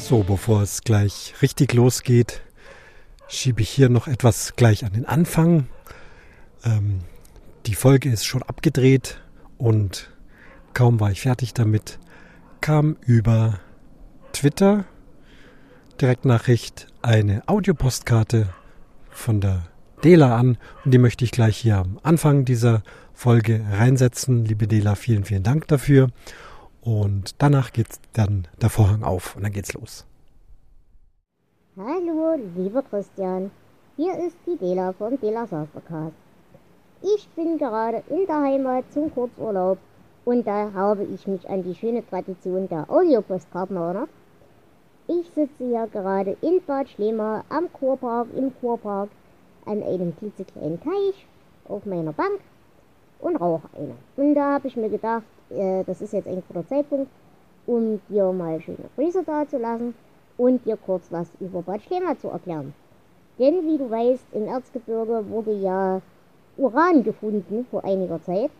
So, bevor es gleich richtig losgeht, schiebe ich hier noch etwas gleich an den Anfang. Ähm, die Folge ist schon abgedreht und kaum war ich fertig damit, kam über Twitter Direktnachricht eine Audiopostkarte von der Dela an und die möchte ich gleich hier am Anfang dieser Folge reinsetzen. Liebe Dela, vielen, vielen Dank dafür. Und danach geht dann der Vorhang auf und dann geht's los. Hallo, lieber Christian. Hier ist die Dela vom Dela Podcast. Ich bin gerade in der Heimat zum Kurzurlaub und da habe ich mich an die schöne Tradition der Audiopostkarten erinnert. Ich sitze ja gerade in Bad Schlema am Kurpark, im Kurpark, an einem klitzekleinen Teich auf meiner Bank und rauche eine. Und da habe ich mir gedacht, äh, das ist jetzt ein guter Zeitpunkt, um dir mal schöne Grüße dazulassen und dir kurz was über Bad Schlema zu erklären. Denn wie du weißt, im Erzgebirge wurde ja Uran gefunden vor einiger Zeit.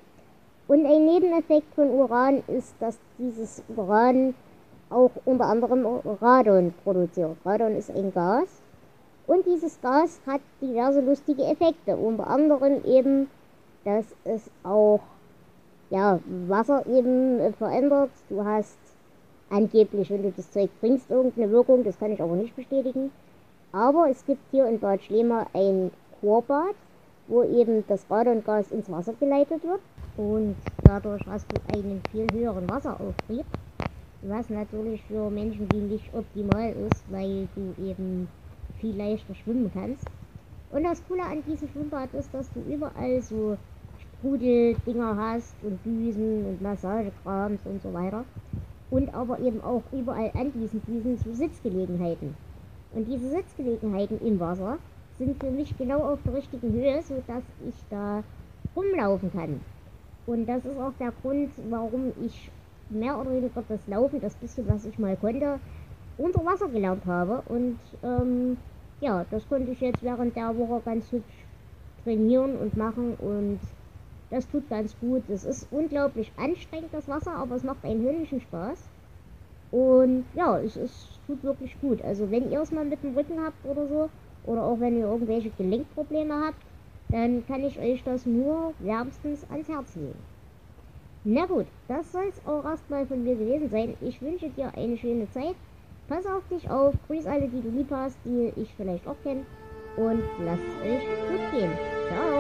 Und ein Nebeneffekt von Uran ist, dass dieses Uran auch unter anderem Radon produziert. Radon ist ein Gas und dieses Gas hat diverse lustige Effekte, unter anderem eben, dass es auch ja, Wasser eben äh, verändert. Du hast angeblich, wenn du das Zeug trinkst, irgendeine Wirkung, das kann ich aber nicht bestätigen. Aber es gibt hier in Bad Schlema ein Chorbad, wo eben das Radongas ins Wasser geleitet wird und dadurch hast du einen viel höheren Wasserauftrieb, was natürlich für Menschen wie nicht optimal ist, weil du eben viel leichter schwimmen kannst. Und das Coole an diesem Schwimmbad ist, dass du überall so Sprudeldinger hast und Düsen und Massagekrams und so weiter. Und aber eben auch überall an diesen Düsen so Sitzgelegenheiten. Und diese Sitzgelegenheiten im Wasser sind für mich genau auf der richtigen Höhe, sodass ich da rumlaufen kann. Und das ist auch der Grund, warum ich mehr oder weniger das Laufen, das bisschen, was ich mal konnte, unter Wasser gelernt habe. Und ähm, ja, das konnte ich jetzt während der Woche ganz hübsch trainieren und machen und das tut ganz gut. Es ist unglaublich anstrengend, das Wasser, aber es macht einen höllischen Spaß. Und ja, es, es tut wirklich gut. Also wenn ihr es mal mit dem Rücken habt oder so, oder auch wenn ihr irgendwelche Gelenkprobleme habt, dann kann ich euch das nur wärmstens ans Herz legen. Na gut, das soll es auch erstmal von mir gewesen sein. Ich wünsche dir eine schöne Zeit. Pass auf dich auf, grüß alle, die du lieb hast, die ich vielleicht auch kenne. Und lasst es euch gut gehen. Ciao.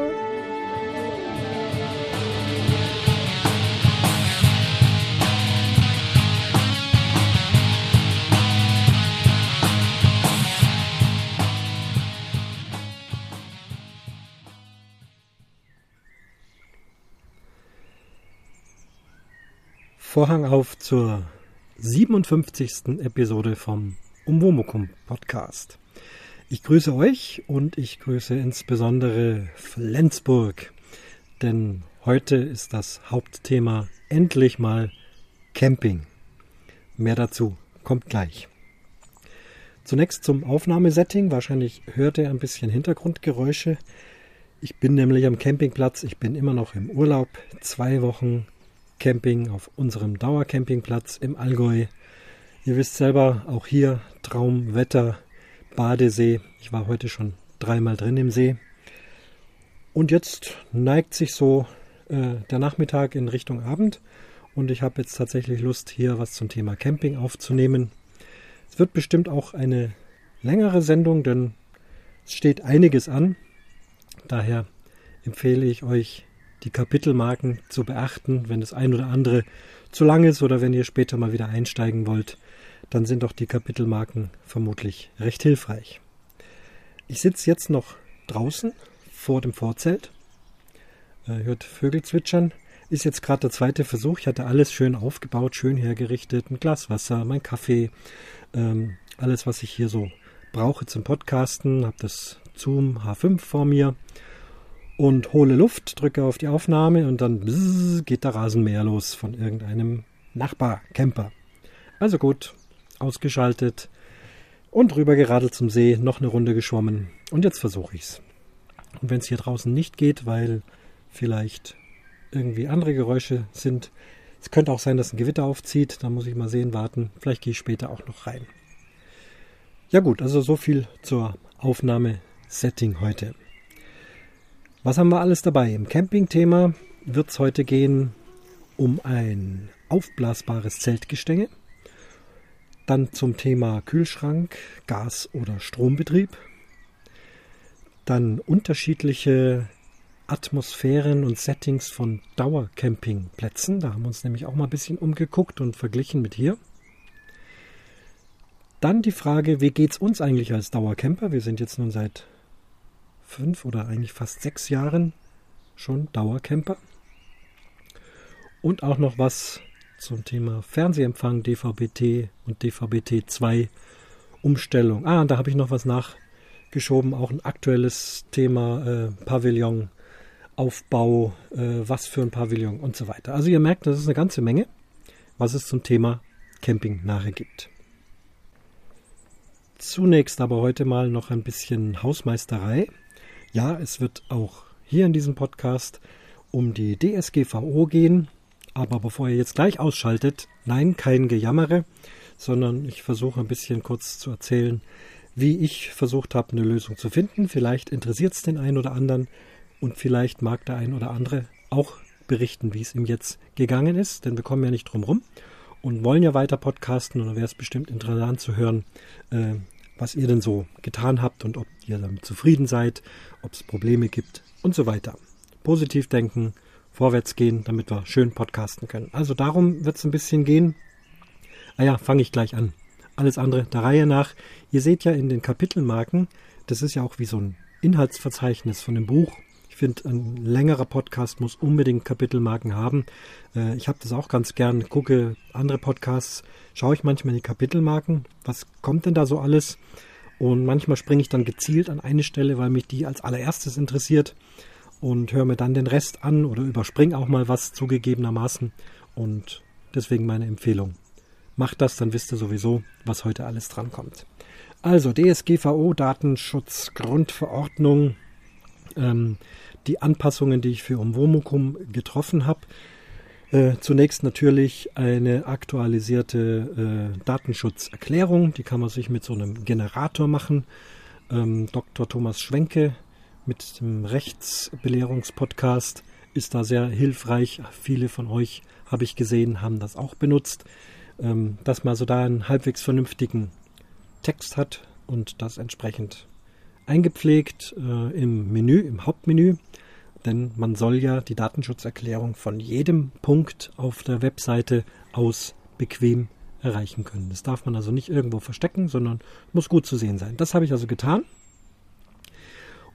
Vorhang auf zur 57. Episode vom Umwomukum Podcast. Ich grüße euch und ich grüße insbesondere Flensburg, denn heute ist das Hauptthema endlich mal Camping. Mehr dazu kommt gleich. Zunächst zum Aufnahmesetting. Wahrscheinlich hört ihr ein bisschen Hintergrundgeräusche. Ich bin nämlich am Campingplatz. Ich bin immer noch im Urlaub. Zwei Wochen Camping auf unserem Dauercampingplatz im Allgäu. Ihr wisst selber, auch hier Traumwetter, Badesee. Ich war heute schon dreimal drin im See. Und jetzt neigt sich so äh, der Nachmittag in Richtung Abend und ich habe jetzt tatsächlich Lust, hier was zum Thema Camping aufzunehmen. Es wird bestimmt auch eine längere Sendung, denn es steht einiges an. Daher empfehle ich euch, die Kapitelmarken zu beachten. Wenn das ein oder andere zu lang ist oder wenn ihr später mal wieder einsteigen wollt, dann sind doch die Kapitelmarken vermutlich recht hilfreich. Ich sitze jetzt noch draußen vor dem Vorzelt, äh, hört Vögel zwitschern. Ist jetzt gerade der zweite Versuch. Ich hatte alles schön aufgebaut, schön hergerichtet, ein Glas Wasser, mein Kaffee, ähm, alles, was ich hier so brauche zum Podcasten. Habe das Zoom H5 vor mir und hole Luft, drücke auf die Aufnahme und dann bzz, geht der Rasenmäher los von irgendeinem Nachbarcamper. Also gut, ausgeschaltet und rüber geradelt zum See, noch eine Runde geschwommen und jetzt versuche ich's. Und wenn es hier draußen nicht geht, weil vielleicht irgendwie andere Geräusche sind, es könnte auch sein, dass ein Gewitter aufzieht, da muss ich mal sehen, warten, vielleicht gehe ich später auch noch rein. Ja gut, also so viel zur Aufnahmesetting heute. Was haben wir alles dabei? Im Campingthema wird es heute gehen um ein aufblasbares Zeltgestänge, dann zum Thema Kühlschrank, Gas- oder Strombetrieb, dann unterschiedliche Atmosphären und Settings von Dauercampingplätzen. Da haben wir uns nämlich auch mal ein bisschen umgeguckt und verglichen mit hier. Dann die Frage, wie geht es uns eigentlich als Dauercamper? Wir sind jetzt nun seit fünf oder eigentlich fast sechs Jahren schon Dauercamper. Und auch noch was zum Thema Fernsehempfang, DVB-T und DVB-T2 Umstellung. Ah, und da habe ich noch was nachgeschoben, auch ein aktuelles Thema äh, Pavillon, Aufbau, äh, was für ein Pavillon und so weiter. Also ihr merkt, das ist eine ganze Menge, was es zum Thema Camping nachher gibt. Zunächst aber heute mal noch ein bisschen Hausmeisterei. Ja, es wird auch hier in diesem Podcast um die DSGVO gehen. Aber bevor ihr jetzt gleich ausschaltet, nein, kein Gejammere, sondern ich versuche ein bisschen kurz zu erzählen, wie ich versucht habe, eine Lösung zu finden. Vielleicht interessiert es den einen oder anderen und vielleicht mag der ein oder andere auch berichten, wie es ihm jetzt gegangen ist, denn wir kommen ja nicht drum rum und wollen ja weiter podcasten und da wäre es bestimmt interessant zu hören, äh, was ihr denn so getan habt und ob ihr damit zufrieden seid, ob es Probleme gibt und so weiter. Positiv denken, vorwärts gehen, damit wir schön podcasten können. Also darum wird es ein bisschen gehen. Ah ja, fange ich gleich an. Alles andere der Reihe nach. Ihr seht ja in den Kapitelmarken, das ist ja auch wie so ein Inhaltsverzeichnis von dem Buch. Finde, ein längerer Podcast muss unbedingt Kapitelmarken haben. Äh, ich habe das auch ganz gern, gucke andere Podcasts, schaue ich manchmal in die Kapitelmarken. Was kommt denn da so alles? Und manchmal springe ich dann gezielt an eine Stelle, weil mich die als allererstes interessiert und höre mir dann den Rest an oder überspringe auch mal was zugegebenermaßen. Und deswegen meine Empfehlung. Macht das, dann wisst ihr sowieso, was heute alles drankommt. Also DSGVO, Datenschutzgrundverordnung, ähm, die Anpassungen, die ich für Umwomukum getroffen habe. Äh, zunächst natürlich eine aktualisierte äh, Datenschutzerklärung, die kann man sich mit so einem Generator machen. Ähm, Dr. Thomas Schwenke mit dem Rechtsbelehrungspodcast ist da sehr hilfreich. Viele von euch, habe ich gesehen, haben das auch benutzt, ähm, dass man so da einen halbwegs vernünftigen Text hat und das entsprechend eingepflegt äh, im Menü, im Hauptmenü denn man soll ja die Datenschutzerklärung von jedem Punkt auf der Webseite aus bequem erreichen können. Das darf man also nicht irgendwo verstecken, sondern muss gut zu sehen sein. Das habe ich also getan.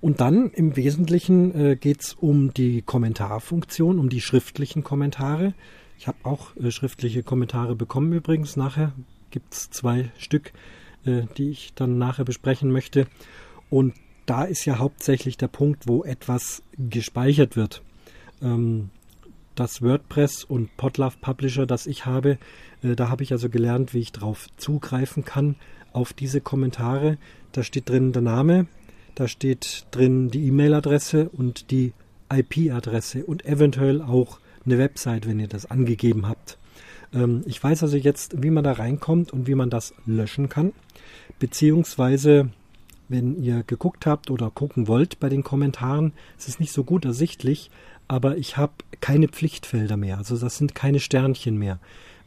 Und dann im Wesentlichen äh, geht es um die Kommentarfunktion, um die schriftlichen Kommentare. Ich habe auch äh, schriftliche Kommentare bekommen übrigens. Nachher gibt es zwei Stück, äh, die ich dann nachher besprechen möchte. Und da ist ja hauptsächlich der Punkt, wo etwas gespeichert wird. Ähm, das WordPress und Podlove Publisher, das ich habe, äh, da habe ich also gelernt, wie ich darauf zugreifen kann, auf diese Kommentare. Da steht drin der Name, da steht drin die E-Mail-Adresse und die IP-Adresse und eventuell auch eine Website, wenn ihr das angegeben habt. Ähm, ich weiß also jetzt, wie man da reinkommt und wie man das löschen kann, beziehungsweise wenn ihr geguckt habt oder gucken wollt bei den Kommentaren, es ist nicht so gut ersichtlich, aber ich habe keine Pflichtfelder mehr. Also das sind keine Sternchen mehr.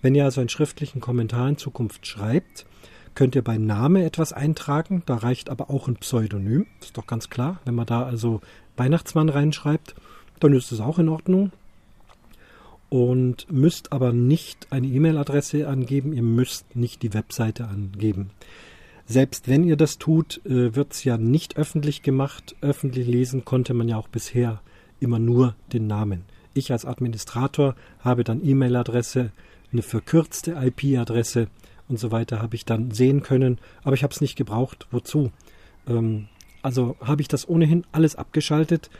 Wenn ihr also einen schriftlichen Kommentar in Zukunft schreibt, könnt ihr bei Name etwas eintragen. Da reicht aber auch ein Pseudonym. Ist doch ganz klar. Wenn man da also Weihnachtsmann reinschreibt, dann ist es auch in Ordnung. Und müsst aber nicht eine E-Mail-Adresse angeben. Ihr müsst nicht die Webseite angeben. Selbst wenn ihr das tut, äh, wird es ja nicht öffentlich gemacht. Öffentlich lesen konnte man ja auch bisher immer nur den Namen. Ich als Administrator habe dann E-Mail-Adresse, eine verkürzte IP-Adresse und so weiter habe ich dann sehen können, aber ich habe es nicht gebraucht. Wozu? Ähm, also habe ich das ohnehin alles abgeschaltet.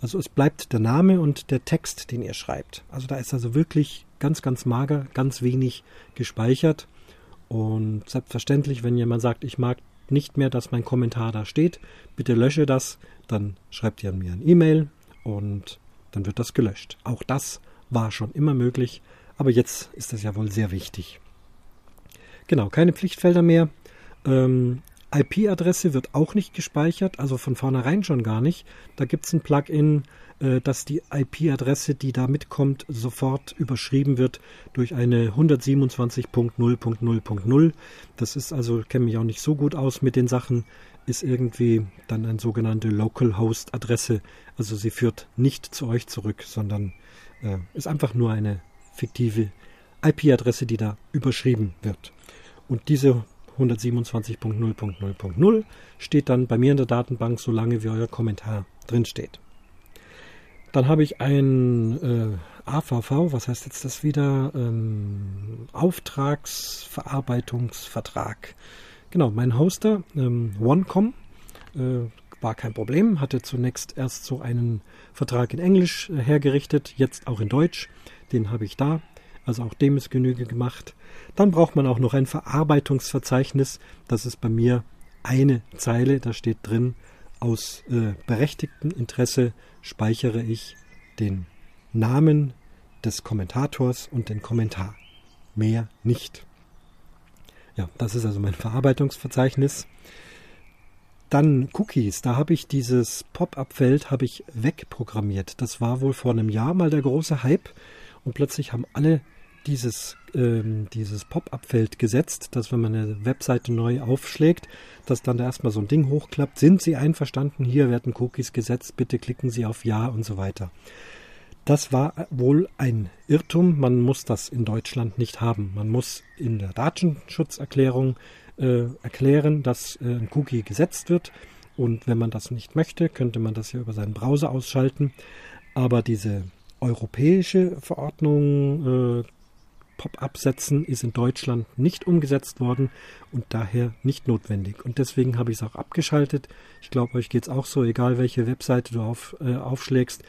Also es bleibt der Name und der Text, den ihr schreibt. Also da ist also wirklich ganz, ganz mager, ganz wenig gespeichert. Und selbstverständlich, wenn jemand sagt, ich mag nicht mehr, dass mein Kommentar da steht, bitte lösche das, dann schreibt ihr mir ein E-Mail und dann wird das gelöscht. Auch das war schon immer möglich, aber jetzt ist das ja wohl sehr wichtig. Genau, keine Pflichtfelder mehr. Ähm, IP-Adresse wird auch nicht gespeichert, also von vornherein schon gar nicht. Da gibt es ein Plugin, äh, dass die IP-Adresse, die da mitkommt, sofort überschrieben wird durch eine 127.0.0.0. Das ist also, kenne mich auch nicht so gut aus mit den Sachen, ist irgendwie dann eine sogenannte Localhost-Adresse. Also sie führt nicht zu euch zurück, sondern äh, ist einfach nur eine fiktive IP-Adresse, die da überschrieben wird. Und diese 127.0.0.0 steht dann bei mir in der Datenbank, solange wie euer Kommentar drin steht. Dann habe ich ein äh, AVV, was heißt jetzt das wieder? Ähm, Auftragsverarbeitungsvertrag. Genau, mein Hoster, ähm, OneCom, äh, war kein Problem, hatte zunächst erst so einen Vertrag in Englisch äh, hergerichtet, jetzt auch in Deutsch. Den habe ich da. Also auch dem ist Genüge gemacht. Dann braucht man auch noch ein Verarbeitungsverzeichnis. Das ist bei mir eine Zeile, da steht drin, aus äh, berechtigtem Interesse speichere ich den Namen des Kommentators und den Kommentar. Mehr nicht. Ja, das ist also mein Verarbeitungsverzeichnis. Dann Cookies, da habe ich dieses Pop-up-Feld habe ich wegprogrammiert. Das war wohl vor einem Jahr mal der große Hype und plötzlich haben alle dieses, ähm, dieses Pop-up-Feld gesetzt, dass wenn man eine Webseite neu aufschlägt, dass dann da erstmal so ein Ding hochklappt. Sind Sie einverstanden? Hier werden Cookies gesetzt, bitte klicken Sie auf Ja und so weiter. Das war wohl ein Irrtum. Man muss das in Deutschland nicht haben. Man muss in der Datenschutzerklärung äh, erklären, dass äh, ein Cookie gesetzt wird. Und wenn man das nicht möchte, könnte man das ja über seinen Browser ausschalten. Aber diese europäische Verordnung äh, Pop-up setzen ist in Deutschland nicht umgesetzt worden und daher nicht notwendig. Und deswegen habe ich es auch abgeschaltet. Ich glaube, euch geht es auch so, egal welche Webseite du auf, äh, aufschlägst.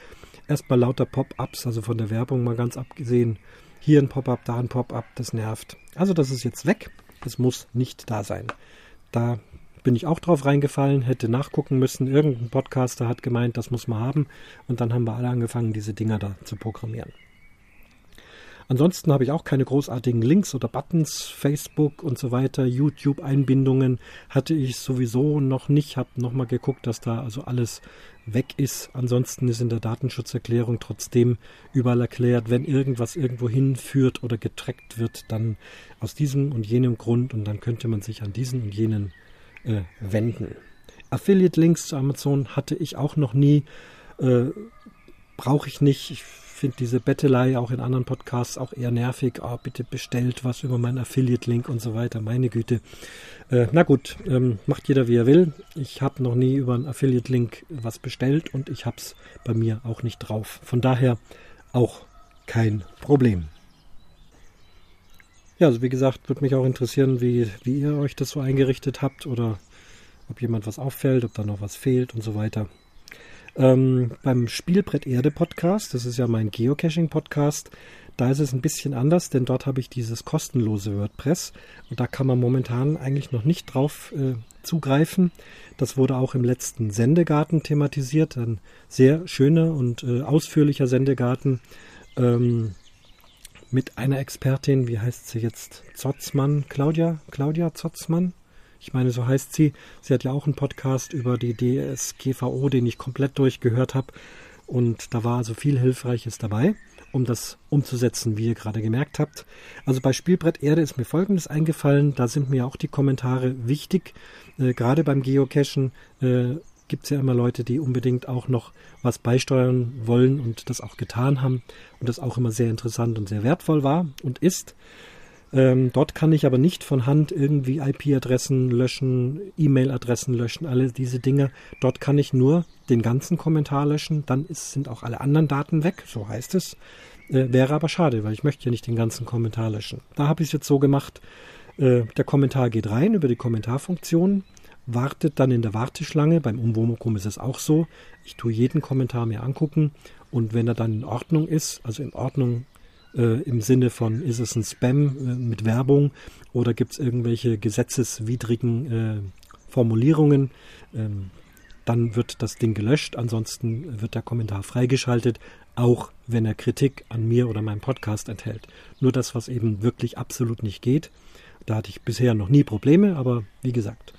Erstmal lauter Pop-ups, also von der Werbung mal ganz abgesehen. Hier ein Pop-up, da ein Pop-up, das nervt. Also das ist jetzt weg. Das muss nicht da sein. Da bin ich auch drauf reingefallen, hätte nachgucken müssen. Irgendein Podcaster hat gemeint, das muss man haben. Und dann haben wir alle angefangen, diese Dinger da zu programmieren. Ansonsten habe ich auch keine großartigen Links oder Buttons, Facebook und so weiter, YouTube-Einbindungen hatte ich sowieso noch nicht. Habe nochmal geguckt, dass da also alles weg ist. Ansonsten ist in der Datenschutzerklärung trotzdem überall erklärt, wenn irgendwas irgendwo hinführt oder getrackt wird, dann aus diesem und jenem Grund und dann könnte man sich an diesen und jenen äh, wenden. Affiliate-Links zu Amazon hatte ich auch noch nie. Äh, Brauche ich nicht. Ich finde diese Bettelei auch in anderen Podcasts auch eher nervig. Oh, bitte bestellt was über meinen Affiliate-Link und so weiter. Meine Güte. Äh, na gut, ähm, macht jeder wie er will. Ich habe noch nie über einen Affiliate-Link was bestellt und ich habe es bei mir auch nicht drauf. Von daher auch kein Problem. Ja, also wie gesagt, würde mich auch interessieren, wie, wie ihr euch das so eingerichtet habt oder ob jemand was auffällt, ob da noch was fehlt und so weiter. Ähm, beim Spielbrett Erde Podcast, das ist ja mein Geocaching Podcast, da ist es ein bisschen anders, denn dort habe ich dieses kostenlose WordPress und da kann man momentan eigentlich noch nicht drauf äh, zugreifen. Das wurde auch im letzten Sendegarten thematisiert, ein sehr schöner und äh, ausführlicher Sendegarten ähm, mit einer Expertin, wie heißt sie jetzt? Zotzmann, Claudia, Claudia Zotzmann, ich meine, so heißt sie. Sie hat ja auch einen Podcast über die DSGVO, den ich komplett durchgehört habe. Und da war also viel Hilfreiches dabei, um das umzusetzen, wie ihr gerade gemerkt habt. Also bei Spielbrett Erde ist mir Folgendes eingefallen. Da sind mir auch die Kommentare wichtig. Äh, gerade beim Geocachen äh, gibt es ja immer Leute, die unbedingt auch noch was beisteuern wollen und das auch getan haben und das auch immer sehr interessant und sehr wertvoll war und ist. Ähm, dort kann ich aber nicht von Hand irgendwie IP-Adressen löschen, E-Mail-Adressen löschen, alle diese Dinge. Dort kann ich nur den ganzen Kommentar löschen, dann ist, sind auch alle anderen Daten weg, so heißt es. Äh, wäre aber schade, weil ich möchte ja nicht den ganzen Kommentar löschen. Da habe ich es jetzt so gemacht, äh, der Kommentar geht rein über die Kommentarfunktion, wartet dann in der Warteschlange. Beim Umwomukum ist es auch so. Ich tue jeden Kommentar mir angucken und wenn er dann in Ordnung ist, also in Ordnung äh, im Sinne von, ist es ein Spam äh, mit Werbung oder gibt es irgendwelche gesetzeswidrigen äh, Formulierungen, ähm, dann wird das Ding gelöscht. Ansonsten wird der Kommentar freigeschaltet, auch wenn er Kritik an mir oder meinem Podcast enthält. Nur das, was eben wirklich absolut nicht geht. Da hatte ich bisher noch nie Probleme, aber wie gesagt.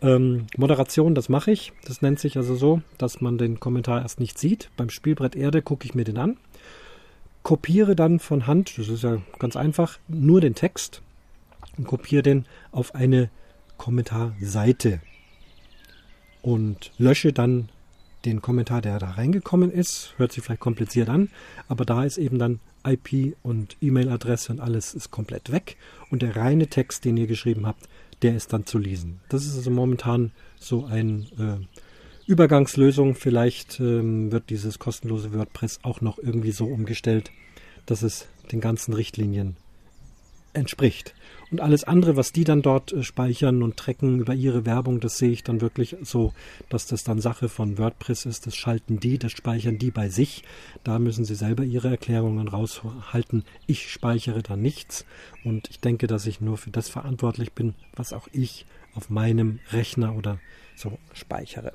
Ähm, Moderation, das mache ich. Das nennt sich also so, dass man den Kommentar erst nicht sieht. Beim Spielbrett Erde gucke ich mir den an, kopiere dann von Hand, das ist ja ganz einfach, nur den Text und kopiere den auf eine Kommentarseite und lösche dann den Kommentar, der da reingekommen ist. Hört sich vielleicht kompliziert an, aber da ist eben dann IP und E-Mail-Adresse und alles ist komplett weg. Und der reine Text, den ihr geschrieben habt, der ist dann zu lesen. Das ist also momentan so eine äh, Übergangslösung. Vielleicht ähm, wird dieses kostenlose WordPress auch noch irgendwie so umgestellt, dass es den ganzen Richtlinien entspricht. Und alles andere, was die dann dort äh, speichern und tracken über ihre Werbung, das sehe ich dann wirklich so, dass das dann Sache von WordPress ist. Das schalten die, das speichern die bei sich. Da müssen sie selber ihre Erklärungen raushalten. Ich speichere da nichts. Und ich denke, dass ich nur für das verantwortlich bin, was auch ich auf meinem Rechner oder so speichere.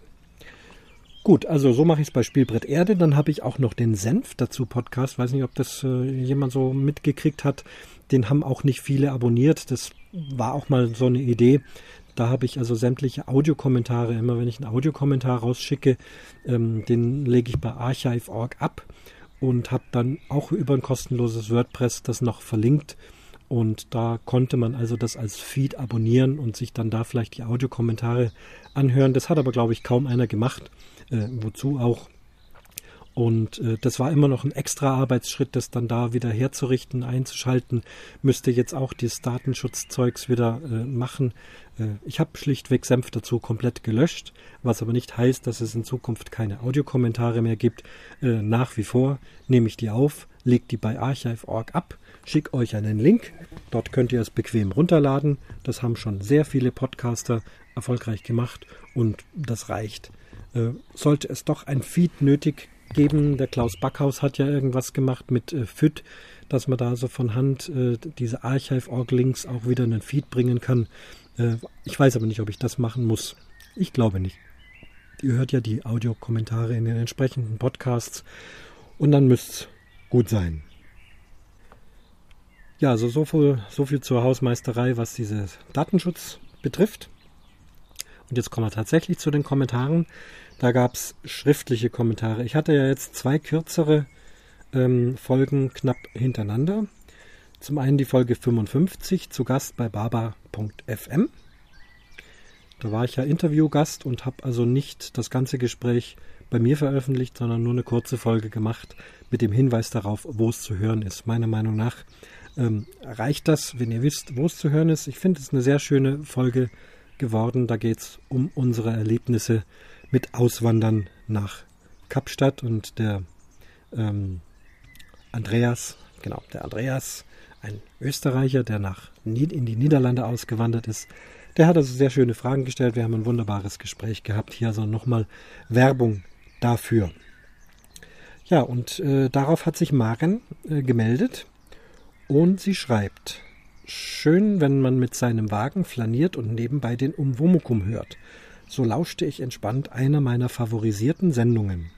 Gut, also so mache ich es bei Spielbrett Erde. Dann habe ich auch noch den Senf dazu Podcast. Weiß nicht, ob das äh, jemand so mitgekriegt hat. Den haben auch nicht viele abonniert. Das war auch mal so eine Idee. Da habe ich also sämtliche Audiokommentare, immer wenn ich einen Audiokommentar rausschicke, ähm, den lege ich bei archive.org ab und habe dann auch über ein kostenloses WordPress das noch verlinkt. Und da konnte man also das als Feed abonnieren und sich dann da vielleicht die Audiokommentare anhören. Das hat aber, glaube ich, kaum einer gemacht äh, wozu auch. Und äh, das war immer noch ein extra Arbeitsschritt, das dann da wieder herzurichten, einzuschalten. Müsste jetzt auch dieses Datenschutzzeugs wieder äh, machen. Äh, ich habe schlichtweg Senf dazu komplett gelöscht, was aber nicht heißt, dass es in Zukunft keine Audiokommentare mehr gibt. Äh, nach wie vor nehme ich die auf, lege die bei archive.org ab, schicke euch einen Link. Dort könnt ihr es bequem runterladen. Das haben schon sehr viele Podcaster erfolgreich gemacht und das reicht. Äh, sollte es doch ein Feed nötig geben, der Klaus Backhaus hat ja irgendwas gemacht mit äh, FIT, dass man da so von Hand äh, diese Archive-Org-Links auch wieder in den Feed bringen kann. Äh, ich weiß aber nicht, ob ich das machen muss. Ich glaube nicht. Ihr hört ja die Audiokommentare in den entsprechenden Podcasts und dann müsste es gut sein. Ja, also so viel, so viel zur Hausmeisterei, was diesen Datenschutz betrifft. Und jetzt kommen wir tatsächlich zu den Kommentaren. Da gab es schriftliche Kommentare. Ich hatte ja jetzt zwei kürzere ähm, Folgen knapp hintereinander. Zum einen die Folge 55 zu Gast bei baba.fm. Da war ich ja Interviewgast und habe also nicht das ganze Gespräch bei mir veröffentlicht, sondern nur eine kurze Folge gemacht mit dem Hinweis darauf, wo es zu hören ist. Meiner Meinung nach ähm, reicht das, wenn ihr wisst, wo es zu hören ist. Ich finde es eine sehr schöne Folge geworden. Da geht es um unsere Erlebnisse mit Auswandern nach Kapstadt und der ähm, Andreas, genau, der Andreas, ein Österreicher, der nach in die Niederlande ausgewandert ist, der hat also sehr schöne Fragen gestellt. Wir haben ein wunderbares Gespräch gehabt. Hier also nochmal Werbung dafür. Ja, und äh, darauf hat sich Maren äh, gemeldet und sie schreibt, schön, wenn man mit seinem Wagen flaniert und nebenbei den Umwomukum hört so lauschte ich entspannt einer meiner favorisierten Sendungen.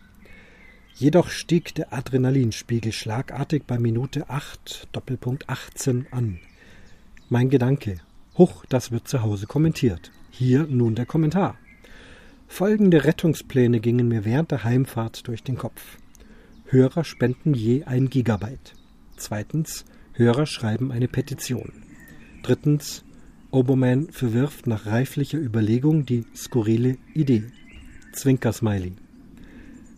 Jedoch stieg der Adrenalinspiegel schlagartig bei Minute 8, Doppelpunkt 18 an. Mein Gedanke, huch, das wird zu Hause kommentiert. Hier nun der Kommentar. Folgende Rettungspläne gingen mir während der Heimfahrt durch den Kopf. Hörer spenden je ein Gigabyte. Zweitens, Hörer schreiben eine Petition. Drittens, Oberman verwirft nach reiflicher Überlegung die skurrile Idee. Zwinker-Smiley.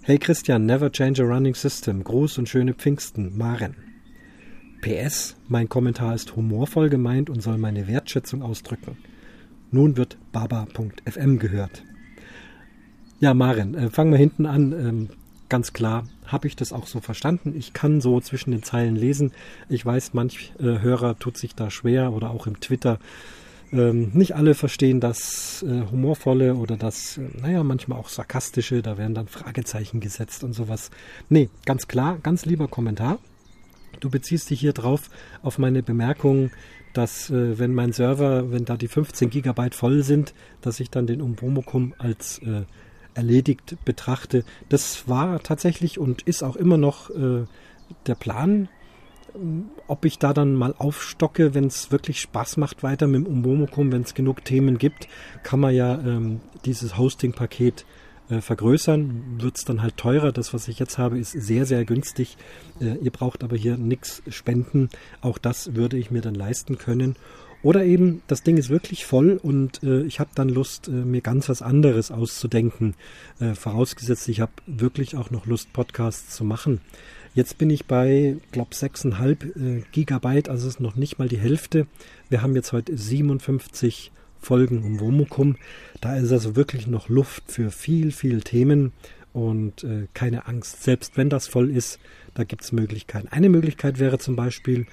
Hey Christian, never change a running system. Gruß und schöne Pfingsten. Maren. PS, mein Kommentar ist humorvoll gemeint und soll meine Wertschätzung ausdrücken. Nun wird baba.fm gehört. Ja, Maren, äh, fangen wir hinten an. Ähm, ganz klar, habe ich das auch so verstanden. Ich kann so zwischen den Zeilen lesen. Ich weiß, manch äh, Hörer tut sich da schwer oder auch im Twitter ähm, nicht alle verstehen das äh, Humorvolle oder das, äh, naja, manchmal auch Sarkastische, da werden dann Fragezeichen gesetzt und sowas. Nee, ganz klar, ganz lieber Kommentar. Du beziehst dich hier drauf auf meine Bemerkung, dass äh, wenn mein Server, wenn da die 15 Gigabyte voll sind, dass ich dann den Umwomukum als äh, erledigt betrachte. Das war tatsächlich und ist auch immer noch äh, der Plan ob ich da dann mal aufstocke, wenn es wirklich Spaß macht weiter mit dem Umwomukum, wenn es genug Themen gibt, kann man ja ähm, dieses Hosting-Paket äh, vergrößern, wird es dann halt teurer. Das, was ich jetzt habe, ist sehr, sehr günstig. Äh, ihr braucht aber hier nichts spenden. Auch das würde ich mir dann leisten können. Oder eben, das Ding ist wirklich voll und äh, ich habe dann Lust, äh, mir ganz was anderes auszudenken. Äh, vorausgesetzt, ich habe wirklich auch noch Lust, Podcasts zu machen. Jetzt bin ich bei, glaube 6,5 äh, Gigabyte, also ist noch nicht mal die Hälfte. Wir haben jetzt heute 57 Folgen um Womukum. Da ist also wirklich noch Luft für viel, viel Themen und äh, keine Angst. Selbst wenn das voll ist, da gibt es Möglichkeiten. Eine Möglichkeit wäre zum Beispiel,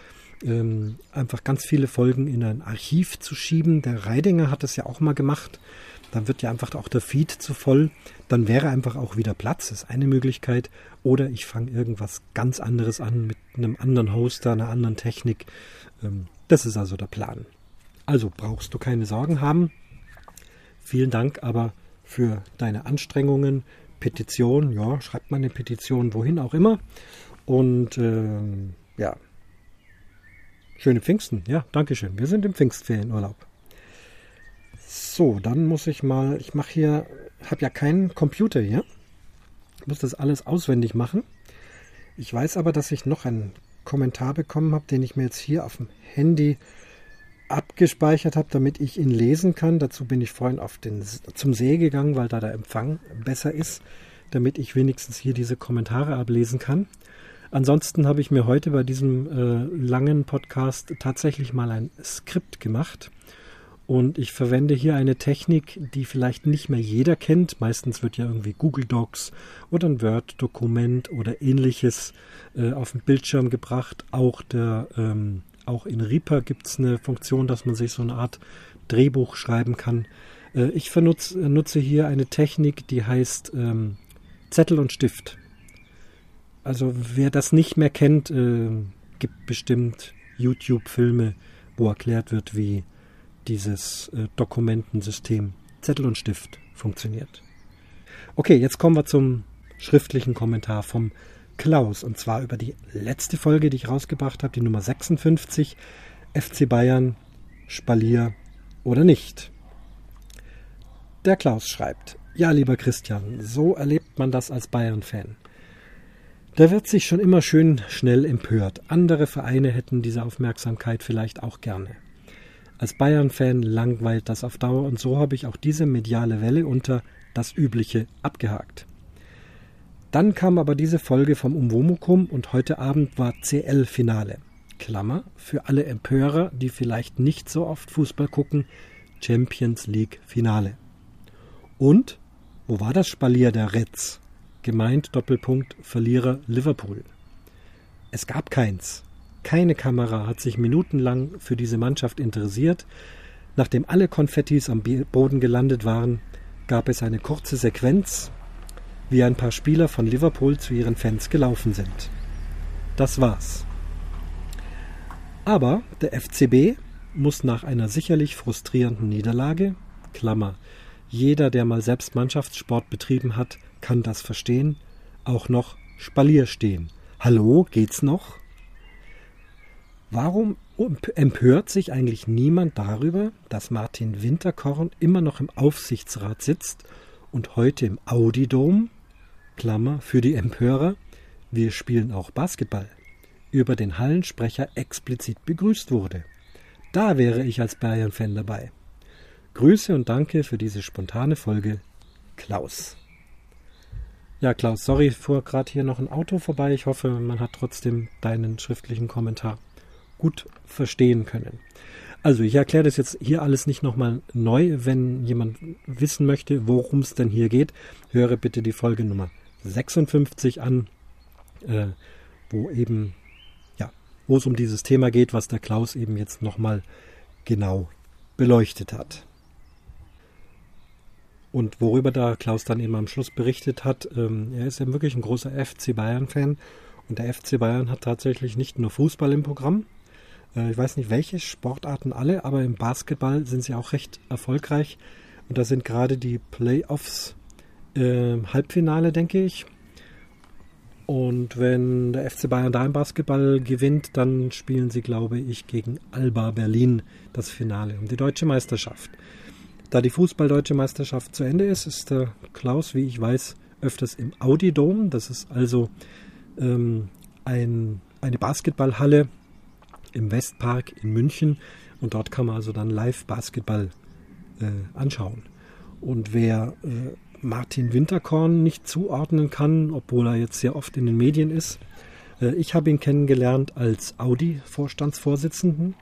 ähm, einfach ganz viele Folgen in ein Archiv zu schieben. Der Reidinger hat das ja auch mal gemacht. Dann wird ja einfach auch der Feed zu voll. Dann wäre einfach auch wieder Platz. Ist eine Möglichkeit. Oder ich fange irgendwas ganz anderes an mit einem anderen Hoster, einer anderen Technik. Ähm, das ist also der Plan. Also brauchst du keine Sorgen haben. Vielen Dank aber für deine Anstrengungen. Petition, ja, schreibt mal eine Petition, wohin auch immer. Und ähm, ja, Schöne Pfingsten, ja, Dankeschön. Wir sind im Pfingstferienurlaub. So, dann muss ich mal, ich mache hier, habe ja keinen Computer hier. Ich muss das alles auswendig machen. Ich weiß aber, dass ich noch einen Kommentar bekommen habe, den ich mir jetzt hier auf dem Handy abgespeichert habe, damit ich ihn lesen kann. Dazu bin ich vorhin auf den, zum See gegangen, weil da der Empfang besser ist, damit ich wenigstens hier diese Kommentare ablesen kann. Ansonsten habe ich mir heute bei diesem äh, langen Podcast tatsächlich mal ein Skript gemacht. Und ich verwende hier eine Technik, die vielleicht nicht mehr jeder kennt. Meistens wird ja irgendwie Google Docs oder ein Word-Dokument oder ähnliches äh, auf den Bildschirm gebracht. Auch, der, ähm, auch in Reaper gibt es eine Funktion, dass man sich so eine Art Drehbuch schreiben kann. Äh, ich vernutze, nutze hier eine Technik, die heißt ähm, Zettel und Stift. Also wer das nicht mehr kennt, äh, gibt bestimmt YouTube-Filme, wo erklärt wird, wie dieses äh, Dokumentensystem Zettel und Stift funktioniert. Okay, jetzt kommen wir zum schriftlichen Kommentar vom Klaus und zwar über die letzte Folge, die ich rausgebracht habe, die Nummer 56, FC Bayern, Spalier oder nicht. Der Klaus schreibt, ja lieber Christian, so erlebt man das als Bayern-Fan. Da wird sich schon immer schön schnell empört. Andere Vereine hätten diese Aufmerksamkeit vielleicht auch gerne. Als Bayern-Fan langweilt das auf Dauer und so habe ich auch diese mediale Welle unter das Übliche abgehakt. Dann kam aber diese Folge vom Umwomukum und heute Abend war CL-Finale. Klammer, für alle Empörer, die vielleicht nicht so oft Fußball gucken, Champions League Finale. Und, wo war das Spalier der Reds? Gemeint Doppelpunkt Verlierer Liverpool. Es gab keins. Keine Kamera hat sich minutenlang für diese Mannschaft interessiert. Nachdem alle Konfettis am Boden gelandet waren, gab es eine kurze Sequenz, wie ein paar Spieler von Liverpool zu ihren Fans gelaufen sind. Das war's. Aber der FCB muss nach einer sicherlich frustrierenden Niederlage, Klammer, jeder, der mal selbst Mannschaftssport betrieben hat, kann das verstehen, auch noch Spalier stehen. Hallo, geht's noch? Warum empört sich eigentlich niemand darüber, dass Martin Winterkorn immer noch im Aufsichtsrat sitzt und heute im Audidom, Klammer für die Empörer, wir spielen auch Basketball, über den Hallensprecher explizit begrüßt wurde? Da wäre ich als Bayern-Fan dabei. Grüße und danke für diese spontane Folge, Klaus. Ja, Klaus, sorry, fuhr gerade hier noch ein Auto vorbei. Ich hoffe, man hat trotzdem deinen schriftlichen Kommentar gut verstehen können. Also, ich erkläre das jetzt hier alles nicht nochmal neu. Wenn jemand wissen möchte, worum es denn hier geht, höre bitte die Folge Nummer 56 an, äh, wo eben, ja, wo es um dieses Thema geht, was der Klaus eben jetzt nochmal genau beleuchtet hat. Und worüber da Klaus dann eben am Schluss berichtet hat, ähm, er ist ja wirklich ein großer FC Bayern-Fan. Und der FC Bayern hat tatsächlich nicht nur Fußball im Programm. Äh, ich weiß nicht, welche Sportarten alle, aber im Basketball sind sie auch recht erfolgreich. Und da sind gerade die Playoffs äh, Halbfinale, denke ich. Und wenn der FC Bayern da im Basketball gewinnt, dann spielen sie, glaube ich, gegen Alba Berlin das Finale um die deutsche Meisterschaft. Da die Fußball-Deutsche Meisterschaft zu Ende ist, ist der Klaus, wie ich weiß, öfters im Audi Dome. Das ist also ähm, ein, eine Basketballhalle im Westpark in München. Und dort kann man also dann live Basketball äh, anschauen. Und wer äh, Martin Winterkorn nicht zuordnen kann, obwohl er jetzt sehr oft in den Medien ist, äh, ich habe ihn kennengelernt als Audi-Vorstandsvorsitzenden.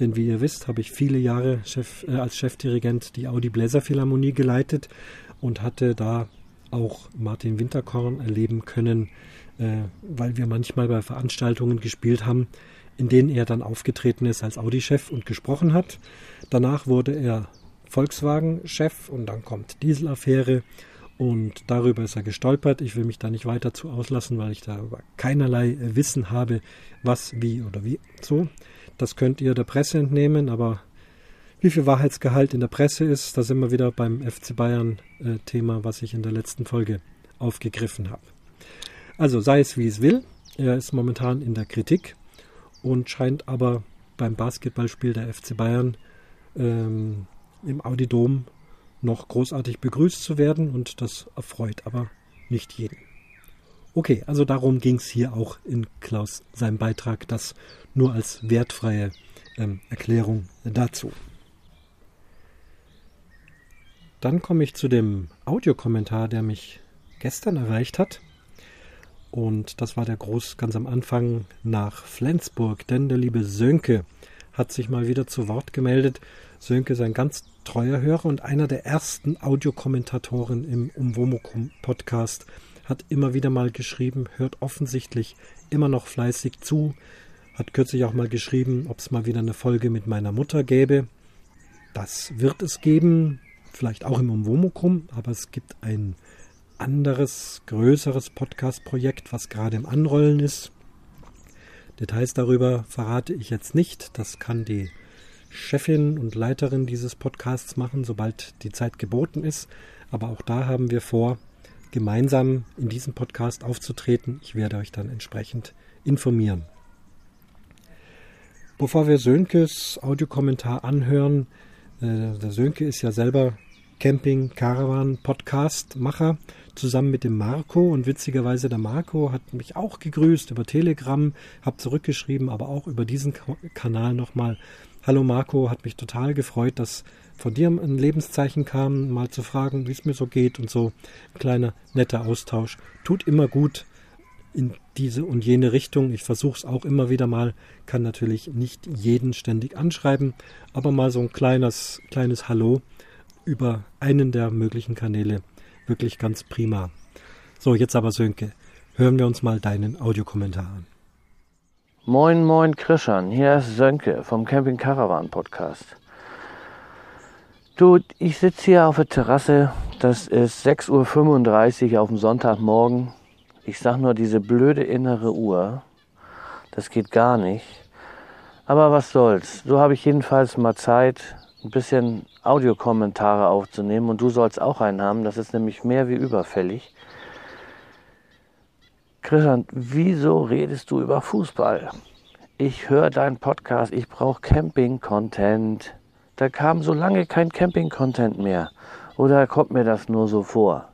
Denn wie ihr wisst, habe ich viele Jahre Chef, äh, als Chefdirigent die Audi Bläserphilharmonie geleitet und hatte da auch Martin Winterkorn erleben können, äh, weil wir manchmal bei Veranstaltungen gespielt haben, in denen er dann aufgetreten ist als Audi-Chef und gesprochen hat. Danach wurde er Volkswagen-Chef und dann kommt Dieselaffäre und darüber ist er gestolpert. Ich will mich da nicht weiter zu auslassen, weil ich darüber keinerlei Wissen habe, was, wie oder wie so. Das könnt ihr der Presse entnehmen, aber wie viel Wahrheitsgehalt in der Presse ist, da sind wir wieder beim FC Bayern äh, was ich in der letzten Folge aufgegriffen habe. Also sei es wie es will, er ist momentan in der Kritik und scheint aber beim Basketballspiel der FC Bayern ähm, im Audidom noch großartig begrüßt zu werden und das erfreut aber nicht jeden. Okay, also darum ging es hier auch in Klaus seinem Beitrag, das nur als wertfreie ähm, Erklärung dazu. Dann komme ich zu dem Audiokommentar, der mich gestern erreicht hat. Und das war der Groß ganz am Anfang nach Flensburg, denn der liebe Sönke hat sich mal wieder zu Wort gemeldet. Sönke ist ein ganz treuer Hörer und einer der ersten Audiokommentatoren im Umwomukum Podcast hat immer wieder mal geschrieben, hört offensichtlich immer noch fleißig zu, hat kürzlich auch mal geschrieben, ob es mal wieder eine Folge mit meiner Mutter gäbe. Das wird es geben, vielleicht auch im Umwomukum, aber es gibt ein anderes, größeres Podcast-Projekt, was gerade im Anrollen ist. Details darüber verrate ich jetzt nicht. Das kann die Chefin und Leiterin dieses Podcasts machen, sobald die Zeit geboten ist. Aber auch da haben wir vor, gemeinsam in diesem Podcast aufzutreten. Ich werde euch dann entsprechend informieren. Bevor wir Sönkes Audiokommentar anhören, äh, der Sönke ist ja selber Camping Caravan Podcast Macher zusammen mit dem Marco und witzigerweise der Marco hat mich auch gegrüßt über Telegram, habe zurückgeschrieben, aber auch über diesen Kanal nochmal. Hallo Marco, hat mich total gefreut, dass von dir ein Lebenszeichen kam, mal zu fragen, wie es mir so geht und so. Ein kleiner netter Austausch. Tut immer gut in diese und jene Richtung. Ich versuche es auch immer wieder mal, kann natürlich nicht jeden ständig anschreiben, aber mal so ein kleines, kleines Hallo über einen der möglichen Kanäle wirklich ganz prima. So, jetzt aber Sönke, hören wir uns mal deinen Audiokommentar an. Moin, moin, Christian, hier ist Sönke vom Camping Caravan Podcast. Du, ich sitze hier auf der Terrasse, das ist 6.35 Uhr auf dem Sonntagmorgen. Ich sag nur diese blöde innere Uhr, das geht gar nicht. Aber was soll's, so habe ich jedenfalls mal Zeit, ein bisschen Audiokommentare aufzunehmen und du sollst auch einen haben. Das ist nämlich mehr wie überfällig. Christian, wieso redest du über Fußball? Ich höre deinen Podcast, ich brauche Camping-Content. Da kam so lange kein Camping-Content mehr. Oder kommt mir das nur so vor?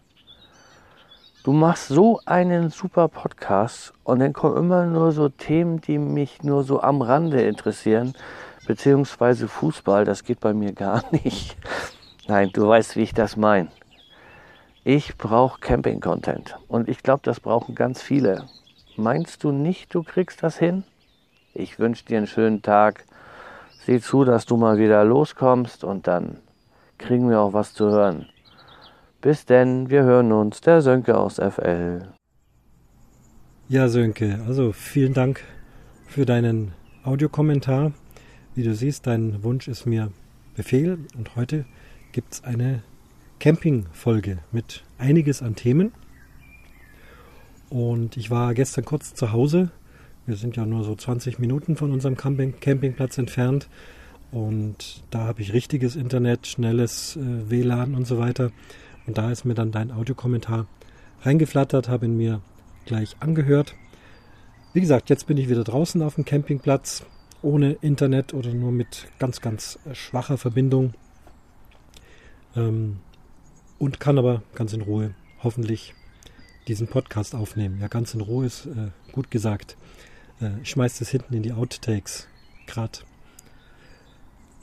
Du machst so einen super Podcast und dann kommen immer nur so Themen, die mich nur so am Rande interessieren beziehungsweise Fußball, das geht bei mir gar nicht. Nein, du weißt, wie ich das meine. Ich brauche Camping-Content und ich glaube, das brauchen ganz viele. Meinst du nicht, du kriegst das hin? Ich wünsche dir einen schönen Tag. Sieh zu, dass du mal wieder loskommst und dann kriegen wir auch was zu hören. Bis denn, wir hören uns, der Sönke aus FL. Ja, Sönke, also vielen Dank für deinen Audiokommentar. Wie du siehst, dein Wunsch ist mir Befehl und heute gibt es eine Camping-Folge mit einiges an Themen. Und ich war gestern kurz zu Hause. Wir sind ja nur so 20 Minuten von unserem Camping Campingplatz entfernt. Und da habe ich richtiges Internet, schnelles äh, WLAN und so weiter. Und da ist mir dann dein Audiokommentar reingeflattert, habe ihn mir gleich angehört. Wie gesagt, jetzt bin ich wieder draußen auf dem Campingplatz, ohne Internet oder nur mit ganz, ganz schwacher Verbindung. Ähm, und kann aber ganz in Ruhe hoffentlich diesen Podcast aufnehmen. Ja, ganz in Ruhe ist äh, gut gesagt. Äh, ich schmeiß das hinten in die Outtakes. Gerade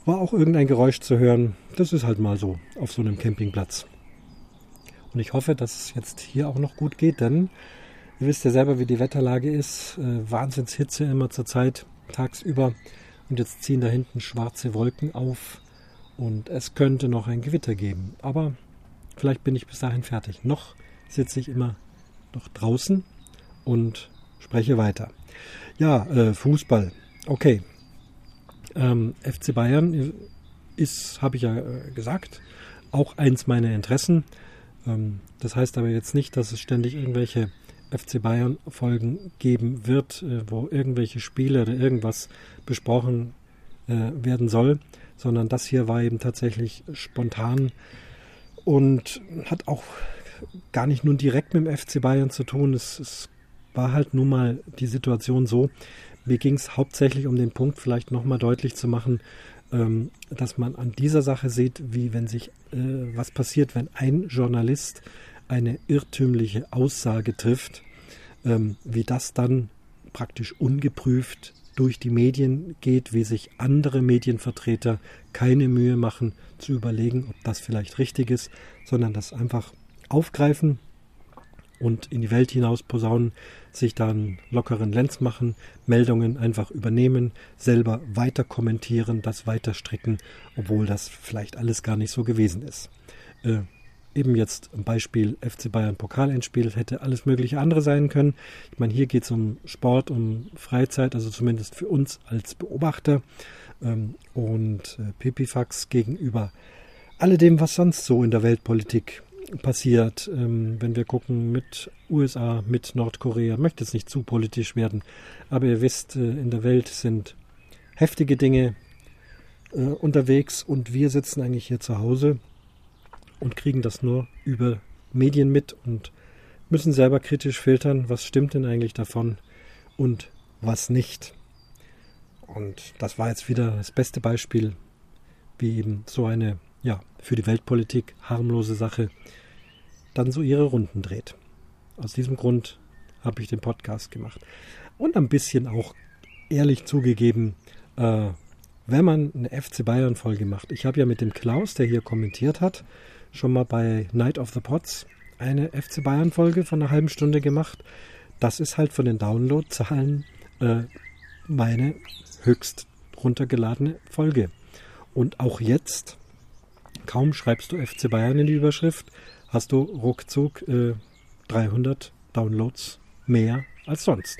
war auch irgendein Geräusch zu hören. Das ist halt mal so auf so einem Campingplatz. Und ich hoffe, dass es jetzt hier auch noch gut geht, denn ihr wisst ja selber, wie die Wetterlage ist. Äh, Wahnsinnshitze immer zur Zeit, tagsüber. Und jetzt ziehen da hinten schwarze Wolken auf. Und es könnte noch ein Gewitter geben. Aber vielleicht bin ich bis dahin fertig. Noch sitze ich immer noch draußen und spreche weiter. Ja, äh, Fußball. Okay. Ähm, FC Bayern ist, habe ich ja äh, gesagt, auch eins meiner Interessen. Ähm, das heißt aber jetzt nicht, dass es ständig irgendwelche FC Bayern Folgen geben wird, äh, wo irgendwelche Spiele oder irgendwas besprochen äh, werden soll, sondern das hier war eben tatsächlich spontan und hat auch gar nicht nun direkt mit dem FC Bayern zu tun. Es, es war halt nun mal die Situation so. Mir ging es hauptsächlich um den Punkt, vielleicht nochmal deutlich zu machen, ähm, dass man an dieser Sache sieht, wie wenn sich äh, was passiert, wenn ein Journalist eine irrtümliche Aussage trifft, ähm, wie das dann praktisch ungeprüft durch die Medien geht, wie sich andere Medienvertreter keine Mühe machen zu überlegen, ob das vielleicht richtig ist, sondern das einfach aufgreifen und in die Welt hinaus posaunen, sich dann lockeren Lenz machen, Meldungen einfach übernehmen, selber weiter kommentieren, das weiter stricken, obwohl das vielleicht alles gar nicht so gewesen ist. Äh, eben jetzt ein Beispiel FC Bayern Pokalendspiel, hätte alles mögliche andere sein können. Ich meine, hier geht es um Sport, um Freizeit, also zumindest für uns als Beobachter ähm, und äh, Pipifax gegenüber alledem, was sonst so in der Weltpolitik passiert, ähm, wenn wir gucken mit USA, mit Nordkorea. Möchte jetzt nicht zu politisch werden, aber ihr wisst, äh, in der Welt sind heftige Dinge äh, unterwegs und wir sitzen eigentlich hier zu Hause und kriegen das nur über Medien mit und müssen selber kritisch filtern, was stimmt denn eigentlich davon und was nicht. Und das war jetzt wieder das beste Beispiel, wie eben so eine, ja, für die Weltpolitik harmlose Sache dann so ihre Runden dreht. Aus diesem Grund habe ich den Podcast gemacht. Und ein bisschen auch ehrlich zugegeben, äh, wenn man eine FC Bayern Folge macht. Ich habe ja mit dem Klaus, der hier kommentiert hat, schon mal bei Night of the Pots eine FC Bayern Folge von einer halben Stunde gemacht. Das ist halt von den Downloadzahlen äh, meine höchst runtergeladene Folge. Und auch jetzt, kaum schreibst du FC Bayern in die Überschrift, hast du ruckzuck äh, 300 Downloads mehr als sonst.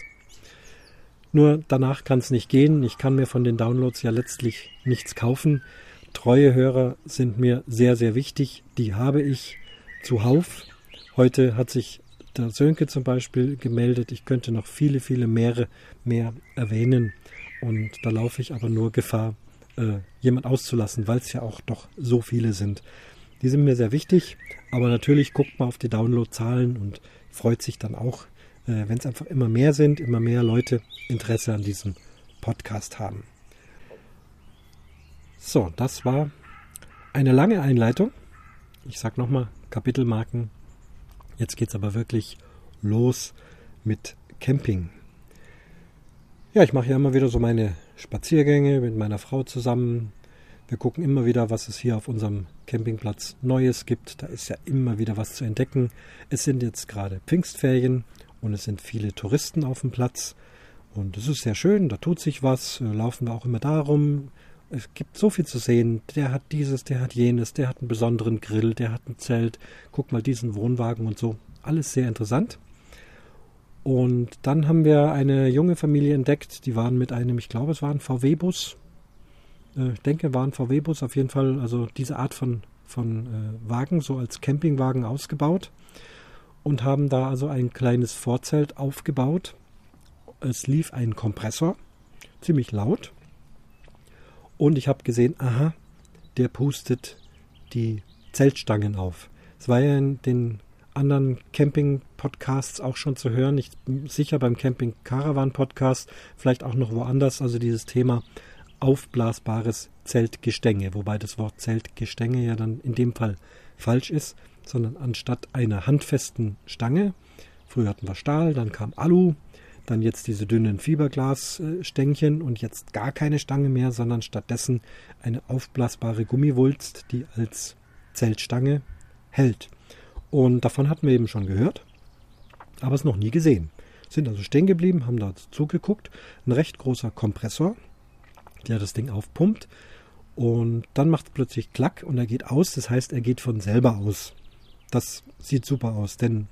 Nur danach kann es nicht gehen. Ich kann mir von den Downloads ja letztlich nichts kaufen. Treue Hörer sind mir sehr, sehr wichtig. Die habe ich zuhauf. Heute hat sich der Sönke zum Beispiel gemeldet. Ich könnte noch viele, viele mehr, mehr erwähnen. Und da laufe ich aber nur Gefahr, äh, jemand auszulassen, weil es ja auch doch so viele sind. Die sind mir sehr wichtig, aber natürlich guckt man auf die Downloadzahlen und freut sich dann auch, äh, wenn es einfach immer mehr sind, immer mehr Leute Interesse an diesem Podcast haben. So, das war eine lange Einleitung. Ich sage nochmal Kapitelmarken. Jetzt geht es aber wirklich los mit Camping. Ja, ich mache ja immer wieder so meine Spaziergänge mit meiner Frau zusammen. Wir gucken immer wieder, was es hier auf unserem Campingplatz Neues gibt. Da ist ja immer wieder was zu entdecken. Es sind jetzt gerade Pfingstferien und es sind viele Touristen auf dem Platz. Und es ist sehr schön, da tut sich was. Laufen wir auch immer darum. Es gibt so viel zu sehen. Der hat dieses, der hat jenes, der hat einen besonderen Grill, der hat ein Zelt. Guck mal diesen Wohnwagen und so. Alles sehr interessant. Und dann haben wir eine junge Familie entdeckt, die waren mit einem, ich glaube, es war ein VW-Bus äh, ich denke, war ein VW-Bus auf jeden Fall, also diese Art von, von äh, Wagen, so als Campingwagen ausgebaut und haben da also ein kleines Vorzelt aufgebaut. Es lief ein Kompressor, ziemlich laut. Und ich habe gesehen, aha, der pustet die Zeltstangen auf. Es war ja in den anderen Camping-Podcasts auch schon zu hören. Ich sicher beim Camping-Caravan-Podcast, vielleicht auch noch woanders. Also dieses Thema aufblasbares Zeltgestänge, wobei das Wort Zeltgestänge ja dann in dem Fall falsch ist, sondern anstatt einer handfesten Stange, früher hatten wir Stahl, dann kam Alu, dann jetzt diese dünnen Fiberglasstängchen und jetzt gar keine Stange mehr, sondern stattdessen eine aufblasbare Gummiwulst, die als Zeltstange hält. Und davon hatten wir eben schon gehört, aber es noch nie gesehen. Sind also stehen geblieben, haben da zugeguckt. Ein recht großer Kompressor, der das Ding aufpumpt. Und dann macht es plötzlich Klack und er geht aus. Das heißt, er geht von selber aus. Das sieht super aus, denn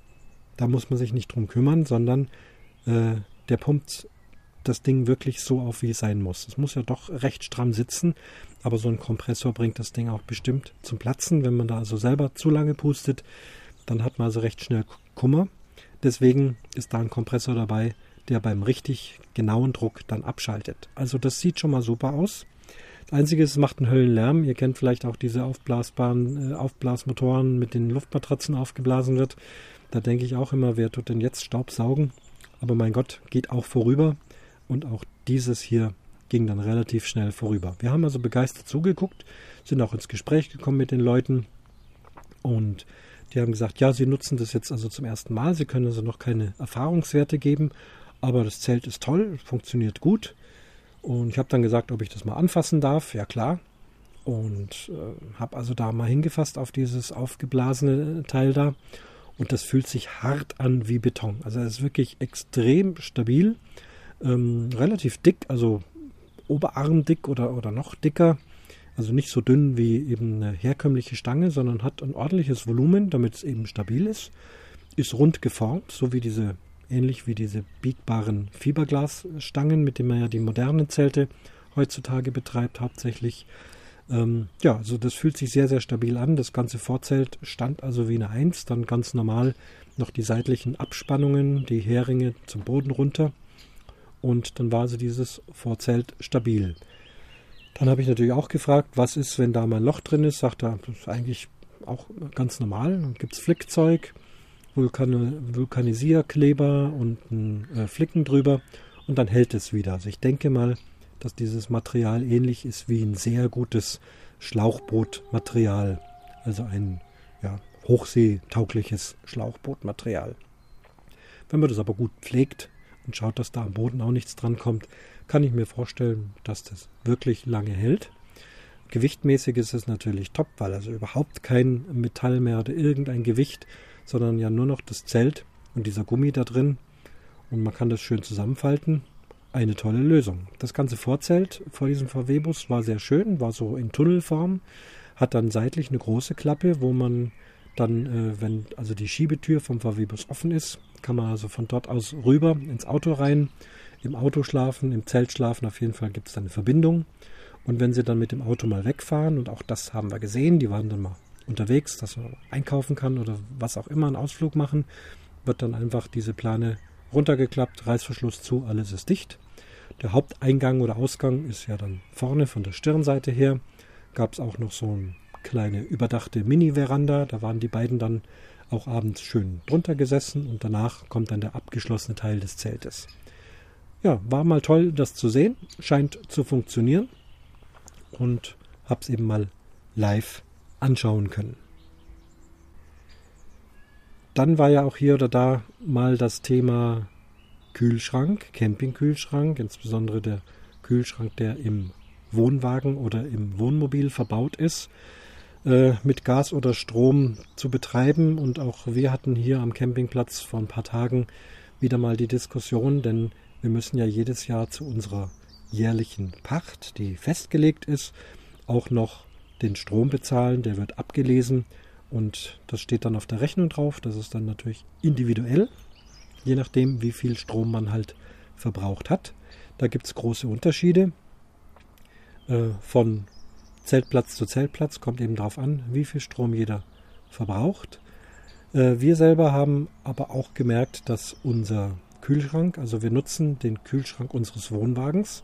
da muss man sich nicht drum kümmern, sondern äh, der pumpt das Ding wirklich so auf, wie es sein muss. Es muss ja doch recht stramm sitzen, aber so ein Kompressor bringt das Ding auch bestimmt zum Platzen. Wenn man da also selber zu lange pustet, dann hat man also recht schnell Kummer. Deswegen ist da ein Kompressor dabei, der beim richtig genauen Druck dann abschaltet. Also das sieht schon mal super aus. Das Einzige ist, es macht einen Höllenlärm. Ihr kennt vielleicht auch diese aufblasbaren äh, Aufblasmotoren, mit denen Luftmatratzen aufgeblasen wird. Da denke ich auch immer, wer tut denn jetzt Staub saugen? Aber mein Gott, geht auch vorüber. Und auch dieses hier ging dann relativ schnell vorüber. Wir haben also begeistert zugeguckt, sind auch ins Gespräch gekommen mit den Leuten und die haben gesagt, ja, sie nutzen das jetzt also zum ersten Mal, sie können also noch keine Erfahrungswerte geben, aber das Zelt ist toll, funktioniert gut. Und ich habe dann gesagt, ob ich das mal anfassen darf. Ja klar. Und äh, habe also da mal hingefasst auf dieses aufgeblasene Teil da. Und das fühlt sich hart an wie Beton. Also es ist wirklich extrem stabil, ähm, relativ dick, also oberarmdick oder, oder noch dicker. Also nicht so dünn wie eben eine herkömmliche Stange, sondern hat ein ordentliches Volumen, damit es eben stabil ist. Ist rund geformt, so wie diese, ähnlich wie diese biegbaren Fiberglasstangen, mit denen man ja die modernen Zelte heutzutage betreibt, hauptsächlich. Ähm, ja, also das fühlt sich sehr, sehr stabil an. Das ganze Vorzelt stand also wie eine Eins. Dann ganz normal noch die seitlichen Abspannungen, die Heringe zum Boden runter. Und dann war also dieses Vorzelt stabil. Dann habe ich natürlich auch gefragt, was ist, wenn da mal ein Loch drin ist. Sagt er, das ist eigentlich auch ganz normal. Gibt es Flickzeug, Vulkan Vulkanisierkleber und ein äh, Flicken drüber und dann hält es wieder. Also ich denke mal, dass dieses Material ähnlich ist wie ein sehr gutes Schlauchbootmaterial. Also ein ja, hochseetaugliches Schlauchbootmaterial. Wenn man das aber gut pflegt und schaut, dass da am Boden auch nichts dran kommt, kann ich mir vorstellen, dass das wirklich lange hält. Gewichtmäßig ist es natürlich top, weil also überhaupt kein Metall mehr oder irgendein Gewicht, sondern ja nur noch das Zelt und dieser Gummi da drin. Und man kann das schön zusammenfalten. Eine tolle Lösung. Das ganze Vorzelt vor diesem VW-Bus war sehr schön, war so in Tunnelform, hat dann seitlich eine große Klappe, wo man dann, äh, wenn also die Schiebetür vom VW-Bus offen ist, kann man also von dort aus rüber ins Auto rein im Auto schlafen, im Zelt schlafen. Auf jeden Fall gibt es da eine Verbindung. Und wenn sie dann mit dem Auto mal wegfahren, und auch das haben wir gesehen, die waren dann mal unterwegs, dass man einkaufen kann oder was auch immer, einen Ausflug machen, wird dann einfach diese Plane runtergeklappt, Reißverschluss zu, alles ist dicht. Der Haupteingang oder Ausgang ist ja dann vorne von der Stirnseite her. Gab es auch noch so eine kleine überdachte Mini-Veranda. Da waren die beiden dann auch abends schön drunter gesessen und danach kommt dann der abgeschlossene Teil des Zeltes ja, war mal toll, das zu sehen. Scheint zu funktionieren. Und habe es eben mal live anschauen können. Dann war ja auch hier oder da mal das Thema Kühlschrank, Campingkühlschrank, insbesondere der Kühlschrank, der im Wohnwagen oder im Wohnmobil verbaut ist, äh, mit Gas oder Strom zu betreiben. Und auch wir hatten hier am Campingplatz vor ein paar Tagen wieder mal die Diskussion, denn wir müssen ja jedes Jahr zu unserer jährlichen Pacht, die festgelegt ist, auch noch den Strom bezahlen. Der wird abgelesen und das steht dann auf der Rechnung drauf. Das ist dann natürlich individuell, je nachdem, wie viel Strom man halt verbraucht hat. Da gibt es große Unterschiede. Äh, von Zeltplatz zu Zeltplatz kommt eben darauf an, wie viel Strom jeder verbraucht. Äh, wir selber haben aber auch gemerkt, dass unser Kühlschrank. Also wir nutzen den Kühlschrank unseres Wohnwagens,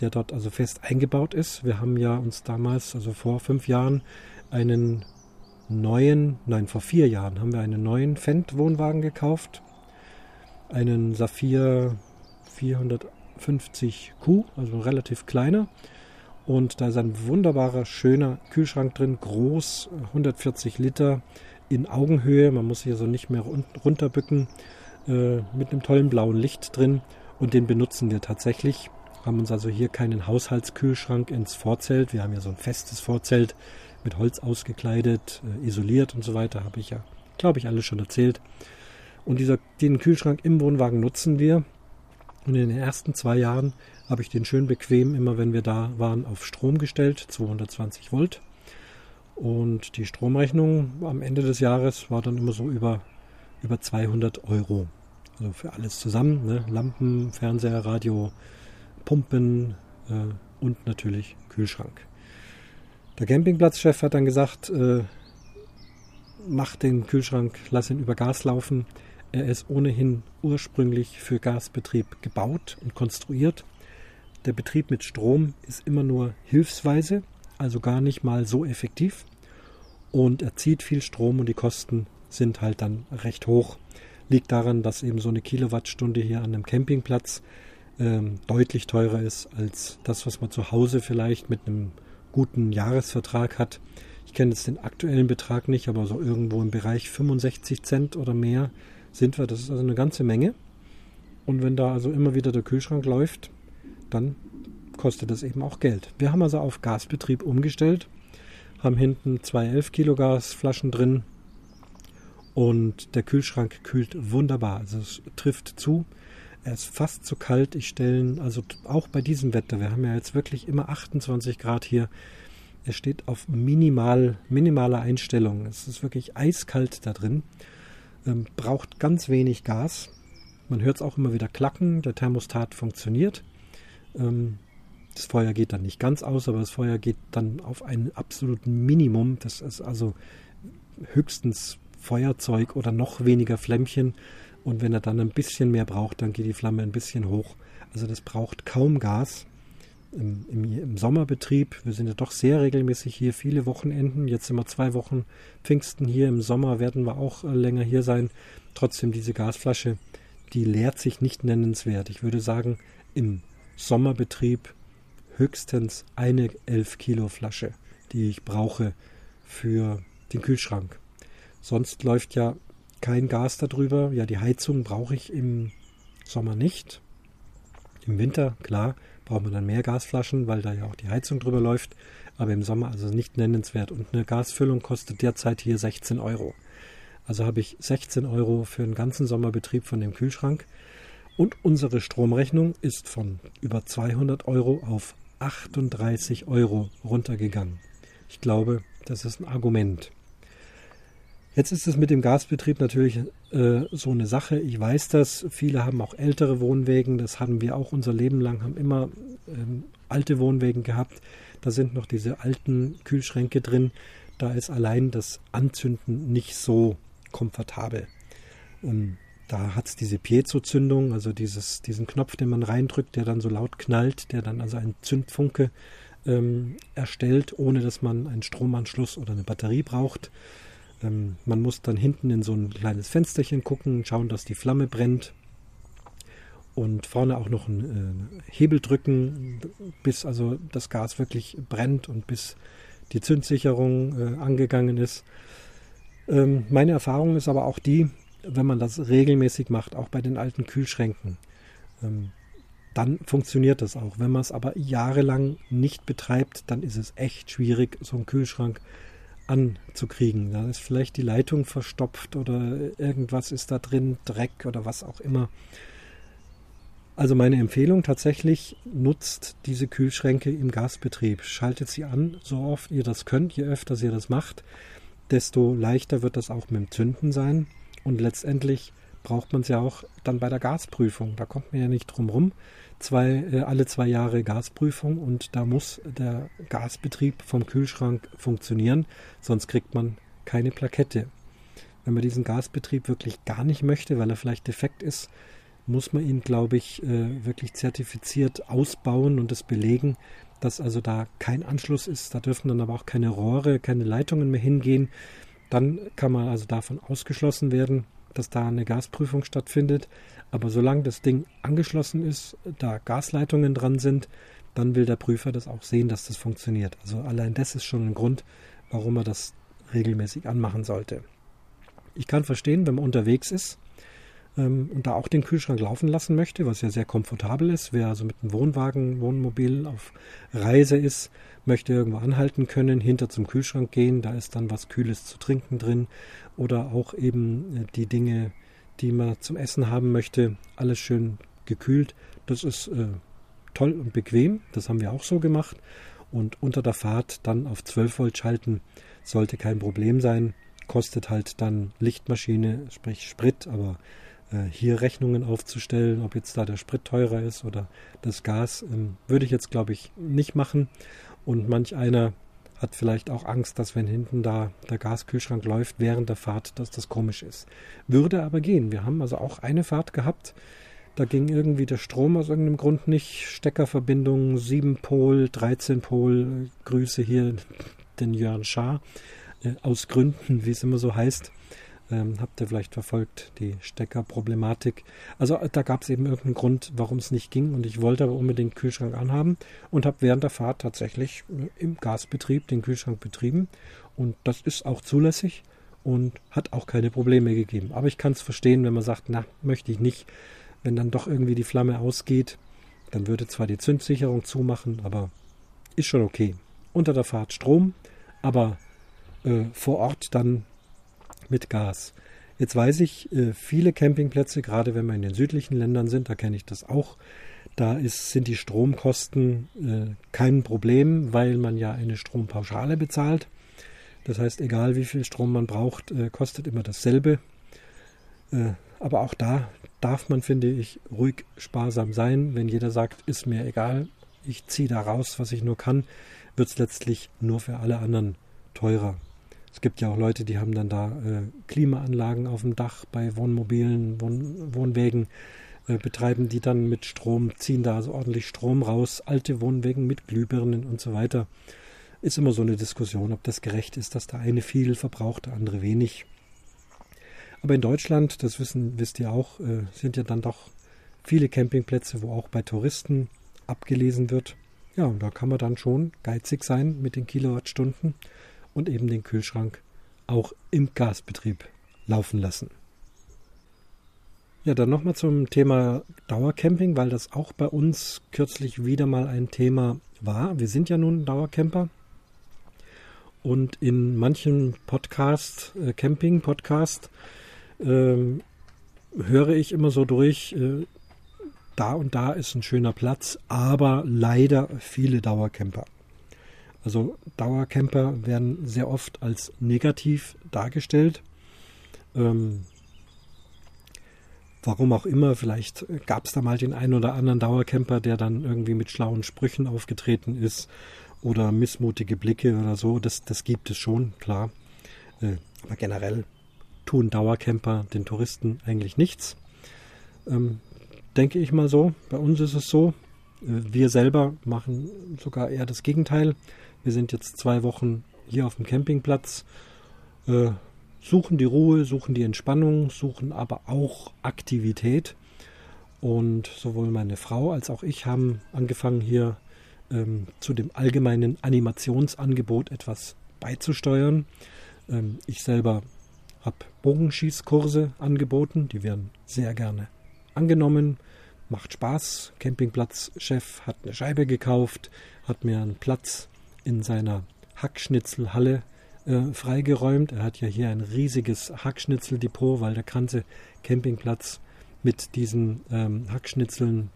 der dort also fest eingebaut ist. Wir haben ja uns damals, also vor fünf Jahren, einen neuen, nein, vor vier Jahren haben wir einen neuen Fendt-Wohnwagen gekauft. Einen Saphir 450Q, also relativ kleiner. Und da ist ein wunderbarer, schöner Kühlschrank drin, groß, 140 Liter in Augenhöhe. Man muss sich also nicht mehr runterbücken, äh, mit einem tollen blauen Licht drin. Und den benutzen wir tatsächlich. Haben uns also hier keinen Haushaltskühlschrank ins Vorzelt. Wir haben ja so ein festes Vorzelt mit Holz ausgekleidet, äh, isoliert und so weiter. Habe ich ja, glaube ich, alles schon erzählt. Und dieser, den Kühlschrank im Wohnwagen nutzen wir. Und in den ersten zwei Jahren habe ich den schön bequem, immer wenn wir da waren, auf Strom gestellt, 220 Volt. Und die Stromrechnung am Ende des Jahres war dann immer so über, über 200 Euro. Also für alles zusammen, ne? Lampen, Fernseher, Radio, Pumpen äh, und natürlich Kühlschrank. Der Campingplatzchef hat dann gesagt, äh, mach den Kühlschrank, lass ihn über Gas laufen. Er ist ohnehin ursprünglich für Gasbetrieb gebaut und konstruiert. Der Betrieb mit Strom ist immer nur hilfsweise, also gar nicht mal so effektiv. Und er zieht viel Strom und die Kosten sind halt dann recht hoch. Liegt daran, dass eben so eine Kilowattstunde hier an einem Campingplatz ähm, deutlich teurer ist als das, was man zu Hause vielleicht mit einem guten Jahresvertrag hat. Ich kenne jetzt den aktuellen Betrag nicht, aber so irgendwo im Bereich 65 Cent oder mehr sind wir. Das ist also eine ganze Menge. Und wenn da also immer wieder der Kühlschrank läuft, dann kostet das eben auch Geld. Wir haben also auf Gasbetrieb umgestellt, haben hinten zwei 11 Kilo Gasflaschen drin und der Kühlschrank kühlt wunderbar. Also es trifft zu. Er ist fast zu kalt. Ich stelle also auch bei diesem Wetter, wir haben ja jetzt wirklich immer 28 Grad hier. Er steht auf minimal, minimaler Einstellung. Es ist wirklich eiskalt da drin ähm, braucht ganz wenig Gas. Man hört es auch immer wieder klacken, der Thermostat funktioniert. Ähm, das Feuer geht dann nicht ganz aus, aber das Feuer geht dann auf ein absolutes Minimum. Das ist also höchstens Feuerzeug oder noch weniger Flämmchen. Und wenn er dann ein bisschen mehr braucht, dann geht die Flamme ein bisschen hoch. Also das braucht kaum Gas im, im, im, Sommerbetrieb. Wir sind ja doch sehr regelmäßig hier, viele Wochenenden. Jetzt sind wir zwei Wochen Pfingsten hier. Im Sommer werden wir auch äh, länger hier sein. Trotzdem diese Gasflasche, die leert sich nicht nennenswert. Ich würde sagen, im Sommerbetrieb höchstens eine 11 Kilo Flasche, die ich brauche für den Kühlschrank. Sonst läuft ja kein Gas darüber. Ja, die Heizung brauche ich im Sommer nicht. Im Winter, klar, braucht man dann mehr Gasflaschen, weil da ja auch die Heizung drüber läuft. Aber im Sommer also nicht nennenswert. Und eine Gasfüllung kostet derzeit hier 16 Euro. Also habe ich 16 Euro für einen ganzen Sommerbetrieb von dem Kühlschrank. Und unsere Stromrechnung ist von über 200 Euro auf 38 Euro runtergegangen. Ich glaube, das ist ein Argument. Jetzt ist es mit dem Gasbetrieb natürlich äh, so eine Sache. Ich weiß das. Viele haben auch ältere Wohnwägen. Das hatten wir auch unser Leben lang, haben immer ähm, alte Wohnwägen gehabt. Da sind noch diese alten Kühlschränke drin. Da ist allein das Anzünden nicht so komfortabel. Ähm, da hat es diese Piezo-Zündung, also dieses, diesen Knopf, den man reindrückt, der dann so laut knallt, der dann also einen Zündfunke ähm, erstellt, ohne dass man einen Stromanschluss oder eine Batterie braucht. Ähm, man muss dann hinten in so ein kleines Fensterchen gucken, schauen, dass die Flamme brennt. Und vorne auch noch einen äh, Hebel drücken, bis also das Gas wirklich brennt und bis die Zündsicherung äh, angegangen ist. Ähm, meine Erfahrung ist aber auch die, wenn man das regelmäßig macht, auch bei den alten Kühlschränken, ähm, dann funktioniert das auch. Wenn man es aber jahrelang nicht betreibt, dann ist es echt schwierig, so einen Kühlschrank anzukriegen. Da ist vielleicht die Leitung verstopft oder irgendwas ist da drin, Dreck oder was auch immer. Also meine Empfehlung tatsächlich, nutzt diese Kühlschränke im Gasbetrieb. Schaltet sie an, so oft ihr das könnt. Je öfter ihr das macht, desto leichter wird das auch mit dem Zünden sein. Und letztendlich braucht man es ja auch dann bei der Gasprüfung. Da kommt man ja nicht drum rum zwei, äh, alle zwei Jahre Gasprüfung und da muss der Gasbetrieb vom Kühlschrank funktionieren, sonst kriegt man keine Plakette. Wenn man diesen Gasbetrieb wirklich gar nicht möchte, weil er vielleicht defekt ist, muss man ihn, glaube ich, äh, wirklich zertifiziert ausbauen und das belegen, dass also da kein Anschluss ist. Da dürfen dann aber auch keine Rohre, keine Leitungen mehr hingehen. dann kann man also davon ausgeschlossen werden, dass da eine Gasprüfung stattfindet. Aber solange das Ding angeschlossen ist, da Gasleitungen dran sind, dann will der Prüfer das auch sehen, dass das funktioniert. Also allein das ist schon ein Grund, warum er das regelmäßig anmachen sollte. Ich kann verstehen, wenn man unterwegs ist ähm, und da auch den Kühlschrank laufen lassen möchte, was ja sehr komfortabel ist. Wer also mit einem Wohnwagen, Wohnmobil auf Reise ist, möchte irgendwo anhalten können, hinter zum Kühlschrank gehen, da ist dann was Kühles zu trinken drin oder auch eben äh, die Dinge, die man zum Essen haben möchte, alles schön gekühlt. Das ist äh, toll und bequem, das haben wir auch so gemacht. Und unter der Fahrt dann auf 12 Volt schalten sollte kein Problem sein. Kostet halt dann Lichtmaschine, sprich Sprit, aber äh, hier Rechnungen aufzustellen, ob jetzt da der Sprit teurer ist oder das Gas, ähm, würde ich jetzt glaube ich nicht machen. Und manch einer hat vielleicht auch Angst, dass wenn hinten da der Gaskühlschrank läuft während der Fahrt, dass das komisch ist. Würde aber gehen. Wir haben also auch eine Fahrt gehabt. Da ging irgendwie der Strom aus irgendeinem Grund nicht. Steckerverbindung 7 Pol, 13 Pol. Grüße hier den Jörn Schaar. Äh, aus Gründen, wie es immer so heißt. Ähm, habt ihr vielleicht verfolgt, die Steckerproblematik. Also äh, da gab es eben irgendeinen Grund, warum es nicht ging. Und ich wollte aber unbedingt Kühlschrank anhaben und habe während der Fahrt tatsächlich äh, im Gasbetrieb den Kühlschrank betrieben. Und das ist auch zulässig und hat auch keine Probleme gegeben. Aber ich kann es verstehen, wenn man sagt, na, möchte ich nicht. Wenn dann doch irgendwie die Flamme ausgeht, dann würde zwar die Zündsicherung zumachen, aber ist schon okay. Unter der Fahrt Strom, aber äh, vor Ort dann mit Gas. Jetzt weiß ich, äh, viele Campingplätze, gerade wenn wir in den südlichen Ländern sind, da kenne ich das auch, da ist, sind die Stromkosten äh, kein Problem, weil man ja eine Strompauschale bezahlt. Das heißt, egal wie viel Strom man braucht, äh, kostet immer dasselbe. Aber auch da darf man, finde ich, ruhig sparsam sein. Wenn jeder sagt, ist mir egal, ich ziehe da raus, was ich nur kann, wird es letztlich nur für alle anderen teurer. Es gibt ja auch Leute, die haben dann da äh, Klimaanlagen auf dem Dach bei Wohnmobilen, Wohn Wohnwägen, äh, betreiben die dann mit Strom, ziehen da also ordentlich Strom raus, alte Wohnwägen mit Glühbirnen und so weiter. Ist immer so eine Diskussion, ob das gerecht ist, dass der eine viel verbraucht, der andere wenig. Aber in Deutschland, das wissen, wisst ihr auch, äh, sind ja dann doch viele Campingplätze, wo auch bei Touristen abgelesen wird. Ja, und da kann man dann schon geizig sein mit den Kilowattstunden und eben den Kühlschrank auch im Gasbetrieb laufen lassen. Ja, dann nochmal zum Thema Dauercamping, weil das auch bei uns kürzlich wieder mal ein Thema war. Wir sind ja nun Dauercamper und in manchen Podcast, äh, Camping-Podcast, äh, höre ich immer so durch, äh, da und da ist ein schöner Platz, aber leider viele Dauercamper. Also Dauercamper werden sehr oft als negativ dargestellt. Ähm, warum auch immer, vielleicht gab es da mal den einen oder anderen Dauercamper, der dann irgendwie mit schlauen Sprüchen aufgetreten ist oder missmutige Blicke oder so. Das, das gibt es schon, klar. Äh, aber generell tun Dauercamper den Touristen eigentlich nichts. Ähm, denke ich mal so. Bei uns ist es so. Äh, wir selber machen sogar eher das Gegenteil. Wir sind jetzt zwei Wochen hier auf dem Campingplatz, äh, suchen die Ruhe, suchen die Entspannung, suchen aber auch Aktivität. Und sowohl meine Frau als auch ich haben angefangen, hier ähm, zu dem allgemeinen Animationsangebot etwas beizusteuern. Ähm, ich selber habe Bogenschießkurse angeboten, die werden sehr gerne angenommen. Macht Spaß. Campingplatzchef hat eine Scheibe gekauft, hat mir einen Platz in seiner Hackschnitzelhalle äh, freigeräumt. Er hat ja hier ein riesiges Hackschnitzeldepot, weil der ganze Campingplatz mit diesen ähm, Hackschnitzeln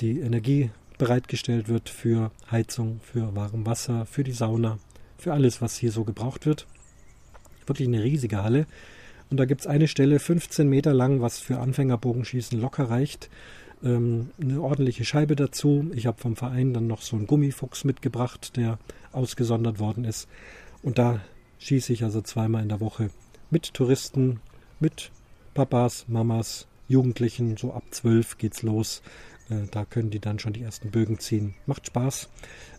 die Energie bereitgestellt wird für Heizung, für warm Wasser, für die Sauna, für alles, was hier so gebraucht wird. Wirklich eine riesige Halle. Und da gibt es eine Stelle 15 Meter lang, was für Anfängerbogenschießen locker reicht ähm, eine ordentliche Scheibe dazu. Ich habe vom Verein dann noch so einen Gummifuchs mitgebracht, der ausgesondert worden ist. Und da schieße ich also zweimal in der Woche mit Touristen, mit Papas, Mamas, Jugendlichen, so ab zwölf geht's los. Äh, da können die dann schon die ersten Bögen ziehen. Macht Spaß.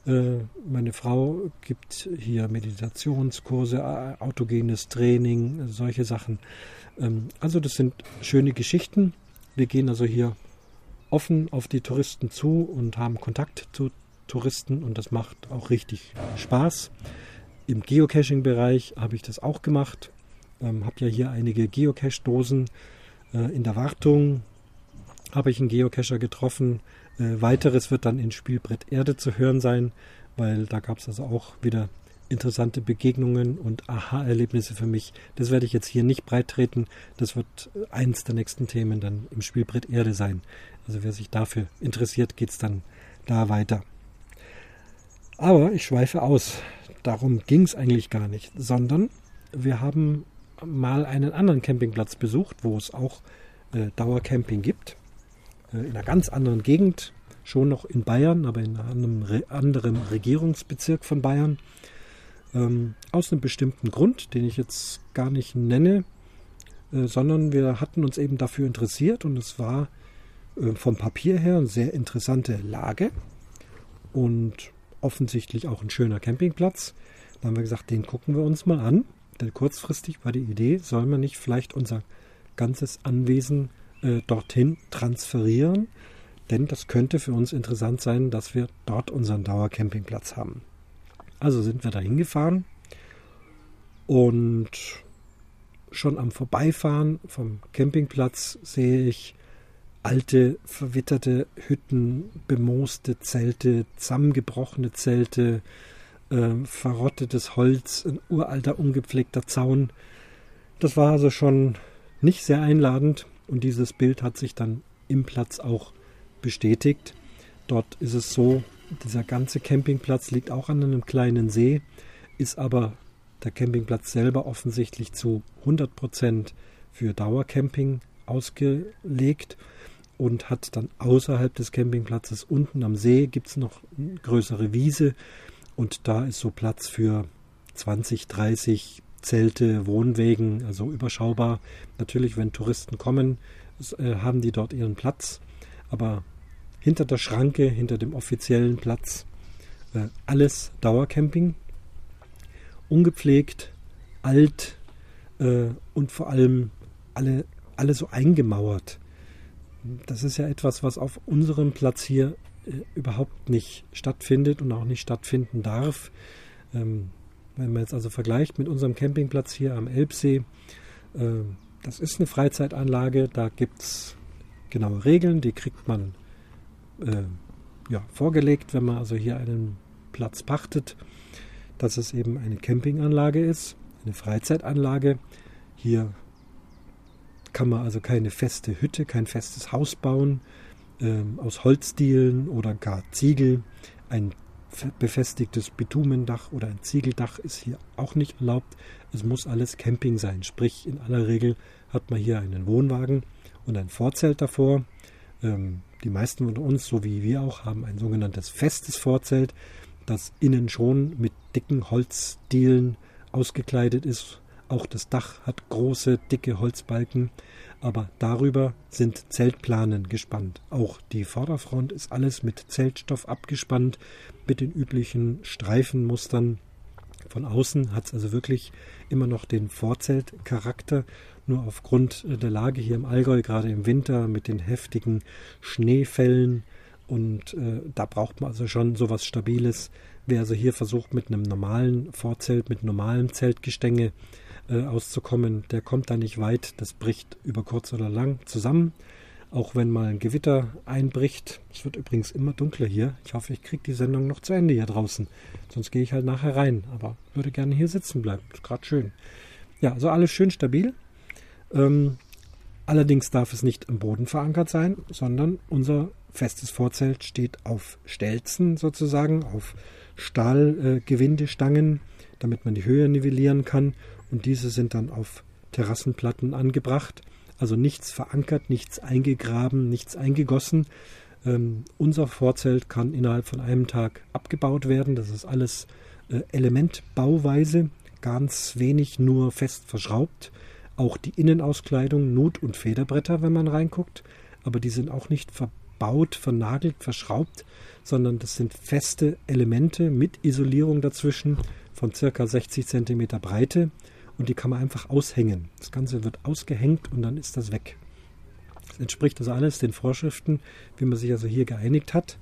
Äh, meine Frau gibt hier Meditationskurse, autogenes Training, solche Sachen. Ähm, also das sind schöne Geschichten. Wir gehen also hier offen auf die Touristen zu und haben Kontakt zu Touristen und das macht auch richtig Spaß. Im Geocaching-Bereich habe ich das auch gemacht. Ähm, habe ja hier einige Geocache-Dosen äh, in der Wartung. Habe ich einen Geocacher getroffen. Äh, weiteres wird dann in Spielbrett Erde zu hören sein, weil da gab es also auch wieder interessante Begegnungen und Aha-Erlebnisse für mich. Das werde ich jetzt hier nicht breit treten. Das wird eins der nächsten Themen dann im Spielbrett Erde sein. Also wer sich dafür interessiert, geht es dann da weiter. Aber ich schweife aus. Darum ging es eigentlich gar nicht, sondern wir haben mal einen anderen Campingplatz besucht, wo es auch äh, Dauercamping gibt. Äh, in einer ganz anderen Gegend, schon noch in Bayern, aber in einem re anderen Regierungsbezirk von Bayern. Ähm, aus einem bestimmten Grund, den ich jetzt gar nicht nenne, äh, sondern wir hatten uns eben dafür interessiert und es war äh, vom Papier her eine sehr interessante Lage und offensichtlich auch ein schöner Campingplatz. Da haben wir gesagt, den gucken wir uns mal an. Denn kurzfristig war die Idee, soll man nicht vielleicht unser ganzes Anwesen äh, dorthin transferieren? Denn das könnte für uns interessant sein, dass wir dort unseren Dauercampingplatz haben. Also sind wir da hingefahren und schon am Vorbeifahren vom Campingplatz sehe ich alte, verwitterte Hütten, bemooste Zelte, zusammengebrochene Zelte, äh, verrottetes Holz, ein uralter, ungepflegter Zaun. Das war also schon nicht sehr einladend und dieses Bild hat sich dann im Platz auch bestätigt. Dort ist es so, dieser ganze Campingplatz liegt auch an einem kleinen See, ist aber der Campingplatz selber offensichtlich zu 100 Prozent für Dauercamping ausgelegt und hat dann außerhalb des Campingplatzes unten am See gibt es noch eine größere Wiese und da ist so Platz für 20, 30 Zelte, Wohnwegen, also überschaubar. Natürlich, wenn Touristen kommen, äh, haben die dort ihren Platz, aber hinter der Schranke, hinter dem offiziellen Platz, äh, alles Dauercamping, ungepflegt, alt äh, und vor allem alle, alle so eingemauert das ist ja etwas, was auf unserem Platz hier äh, überhaupt nicht stattfindet und auch nicht stattfinden darf. Ähm, wenn man jetzt also vergleicht mit unserem Campingplatz hier am Elbsee, äh, das ist eine Freizeitanlage, da gibt es genaue Regeln, die kriegt man äh, ja, vorgelegt, wenn man also hier einen Platz pachtet, dass es eben eine Campinganlage ist, eine Freizeitanlage. Hier kann man also keine feste Hütte, kein festes Haus bauen ähm, aus Holzdielen oder gar Ziegel. Ein befestigtes Bitumendach oder ein Ziegeldach ist hier auch nicht erlaubt. Es muss alles Camping sein. Sprich, in aller Regel hat man hier einen Wohnwagen und ein Vorzelt davor. Ähm, die meisten von uns, so wie wir auch, haben ein sogenanntes festes Vorzelt, das innen schon mit dicken Holzdielen ausgekleidet ist auch das Dach hat große, dicke Holzbalken, aber darüber sind Zeltplanen gespannt. Auch die Vorderfront ist alles mit Zeltstoff abgespannt, mit den üblichen Streifenmustern. Von außen hat es also wirklich immer noch den Vorzeltcharakter, nur aufgrund der Lage hier im Allgäu, gerade im Winter mit den heftigen Schneefällen. Und äh, da braucht man also schon sowas Stabiles. Wer also hier versucht, mit einem normalen Vorzelt, mit normalem Zeltgestänge äh, auszukommen, der kommt da nicht weit. Das bricht über kurz oder lang zusammen. Auch wenn mal ein Gewitter einbricht. Es wird übrigens immer dunkler hier. Ich hoffe, ich kriege die Sendung noch zu Ende hier draußen. Sonst gehe ich halt nachher rein. Aber würde gerne hier sitzen bleiben. Ist gerade schön. Ja, also alles schön stabil. Ähm, allerdings darf es nicht im Boden verankert sein, sondern unser festes Vorzelt steht auf Stelzen sozusagen, auf Stahlgewindestangen, äh, damit man die Höhe nivellieren kann und diese sind dann auf Terrassenplatten angebracht. Also nichts verankert, nichts eingegraben, nichts eingegossen. Ähm, unser Vorzelt kann innerhalb von einem Tag abgebaut werden. Das ist alles äh, Elementbauweise, ganz wenig nur fest verschraubt. Auch die Innenauskleidung, Not- und Federbretter, wenn man reinguckt, aber die sind auch nicht verbaut vernagelt, verschraubt, sondern das sind feste Elemente mit Isolierung dazwischen von circa 60 cm Breite und die kann man einfach aushängen. Das Ganze wird ausgehängt und dann ist das weg. Das entspricht also alles den Vorschriften, wie man sich also hier geeinigt hat.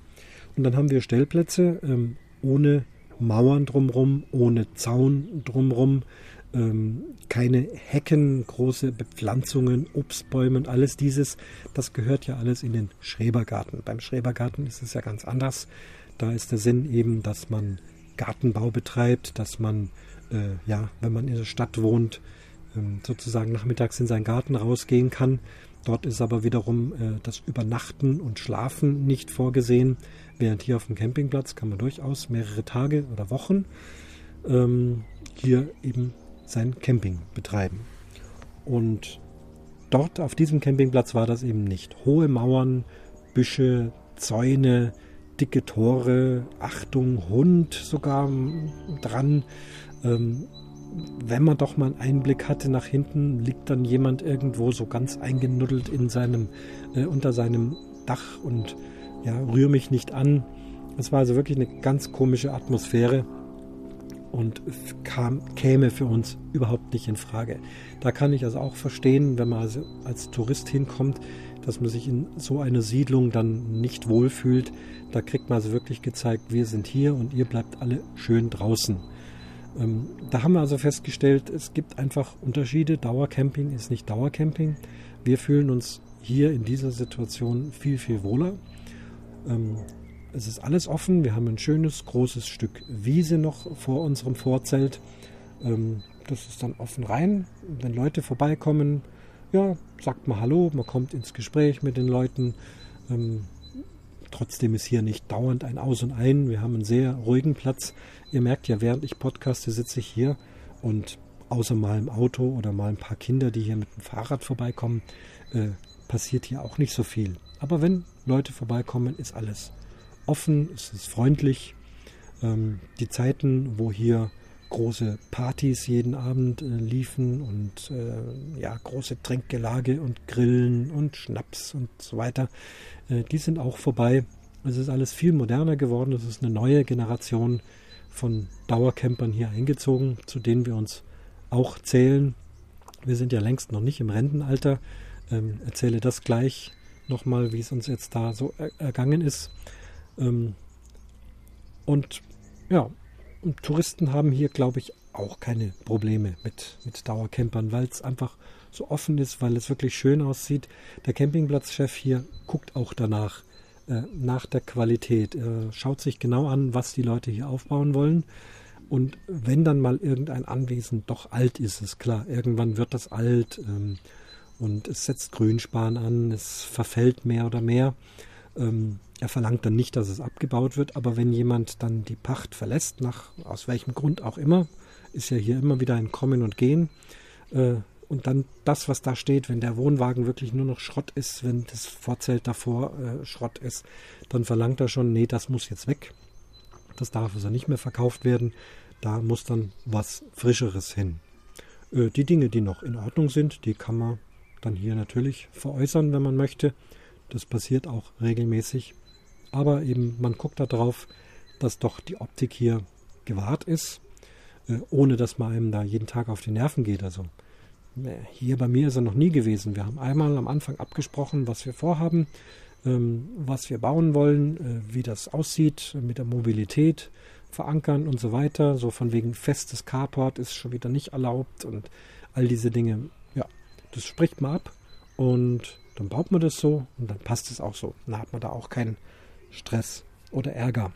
Und dann haben wir Stellplätze ähm, ohne Mauern drumherum, ohne Zaun drumherum, ähm, keine Hecken, große Bepflanzungen, Obstbäume und alles dieses, das gehört ja alles in den Schrebergarten. Beim Schrebergarten ist es ja ganz anders. Da ist der Sinn eben, dass man Gartenbau betreibt, dass man, äh, ja, wenn man in der Stadt wohnt, ähm, sozusagen nachmittags in seinen Garten rausgehen kann. Dort ist aber wiederum äh, das Übernachten und Schlafen nicht vorgesehen, während hier auf dem Campingplatz kann man durchaus mehrere Tage oder Wochen ähm, hier eben sein Camping betreiben. Und dort auf diesem Campingplatz war das eben nicht. Hohe Mauern, Büsche, Zäune, dicke Tore, Achtung, Hund sogar dran. Ähm, wenn man doch mal einen Einblick hatte nach hinten, liegt dann jemand irgendwo so ganz eingenuddelt in seinem, äh, unter seinem Dach und ja, rühr mich nicht an. Es war also wirklich eine ganz komische Atmosphäre und kam, käme für uns überhaupt nicht in Frage. Da kann ich also auch verstehen, wenn man also als Tourist hinkommt, dass man sich in so einer Siedlung dann nicht wohlfühlt. Da kriegt man also wirklich gezeigt, wir sind hier und ihr bleibt alle schön draußen. Ähm, da haben wir also festgestellt, es gibt einfach Unterschiede. Dauercamping ist nicht Dauercamping. Wir fühlen uns hier in dieser Situation viel, viel wohler. Ähm, es ist alles offen. Wir haben ein schönes, großes Stück Wiese noch vor unserem Vorzelt. Ähm, das ist dann offen rein. Wenn Leute vorbeikommen, ja, sagt mal Hallo, man kommt ins Gespräch mit den Leuten. Ähm, trotzdem ist hier nicht dauernd ein Aus und Ein. Wir haben einen sehr ruhigen Platz. Ihr merkt ja, während ich podcaste, sitze ich hier und außer mal im Auto oder mal ein paar Kinder, die hier mit dem Fahrrad vorbeikommen, äh, passiert hier auch nicht so viel. Aber wenn Leute vorbeikommen, ist alles offen, es ist freundlich. Ähm, die Zeiten, wo hier große Partys jeden Abend äh, liefen und äh, ja, große Trinkgelage und Grillen und Schnaps und so weiter, äh, die sind auch vorbei. Es ist alles viel moderner geworden. Es ist eine neue Generation von Dauercampern hier eingezogen, zu denen wir uns auch zählen. Wir sind ja längst noch nicht im Rentenalter. Ähm, erzähle das gleich nochmal, wie es uns jetzt da so er ergangen ist. Ähm, und ja, und Touristen haben hier, glaube ich, auch keine Probleme mit, mit Dauercampern, weil es einfach so offen ist, weil es wirklich schön aussieht. Der Campingplatzchef hier guckt auch danach, äh, nach der Qualität. Er schaut sich genau an, was die Leute hier aufbauen wollen. Und wenn dann mal irgendein Anwesen doch alt ist, ist klar, irgendwann wird das alt ähm, und es setzt Grünspan an, es verfällt mehr oder mehr. Ähm, er verlangt dann nicht, dass es abgebaut wird, aber wenn jemand dann die Pacht verlässt, nach aus welchem Grund auch immer, ist ja hier immer wieder ein Kommen und Gehen. Äh, und dann das, was da steht, wenn der Wohnwagen wirklich nur noch Schrott ist, wenn das Vorzelt davor äh, Schrott ist, dann verlangt er schon, nee, das muss jetzt weg. Das darf also nicht mehr verkauft werden. Da muss dann was Frischeres hin. Äh, die Dinge, die noch in Ordnung sind, die kann man dann hier natürlich veräußern, wenn man möchte. Das passiert auch regelmäßig. Aber eben, man guckt darauf, dass doch die Optik hier gewahrt ist, äh, ohne dass man einem da jeden Tag auf die Nerven geht. Also äh, hier bei mir ist er noch nie gewesen. Wir haben einmal am Anfang abgesprochen, was wir vorhaben, ähm, was wir bauen wollen, äh, wie das aussieht mit der Mobilität, verankern und so weiter. So von wegen festes Carport ist schon wieder nicht erlaubt und all diese Dinge. Ja, das spricht man ab und dann baut man das so und dann passt es auch so. Dann hat man da auch keinen Stress oder Ärger.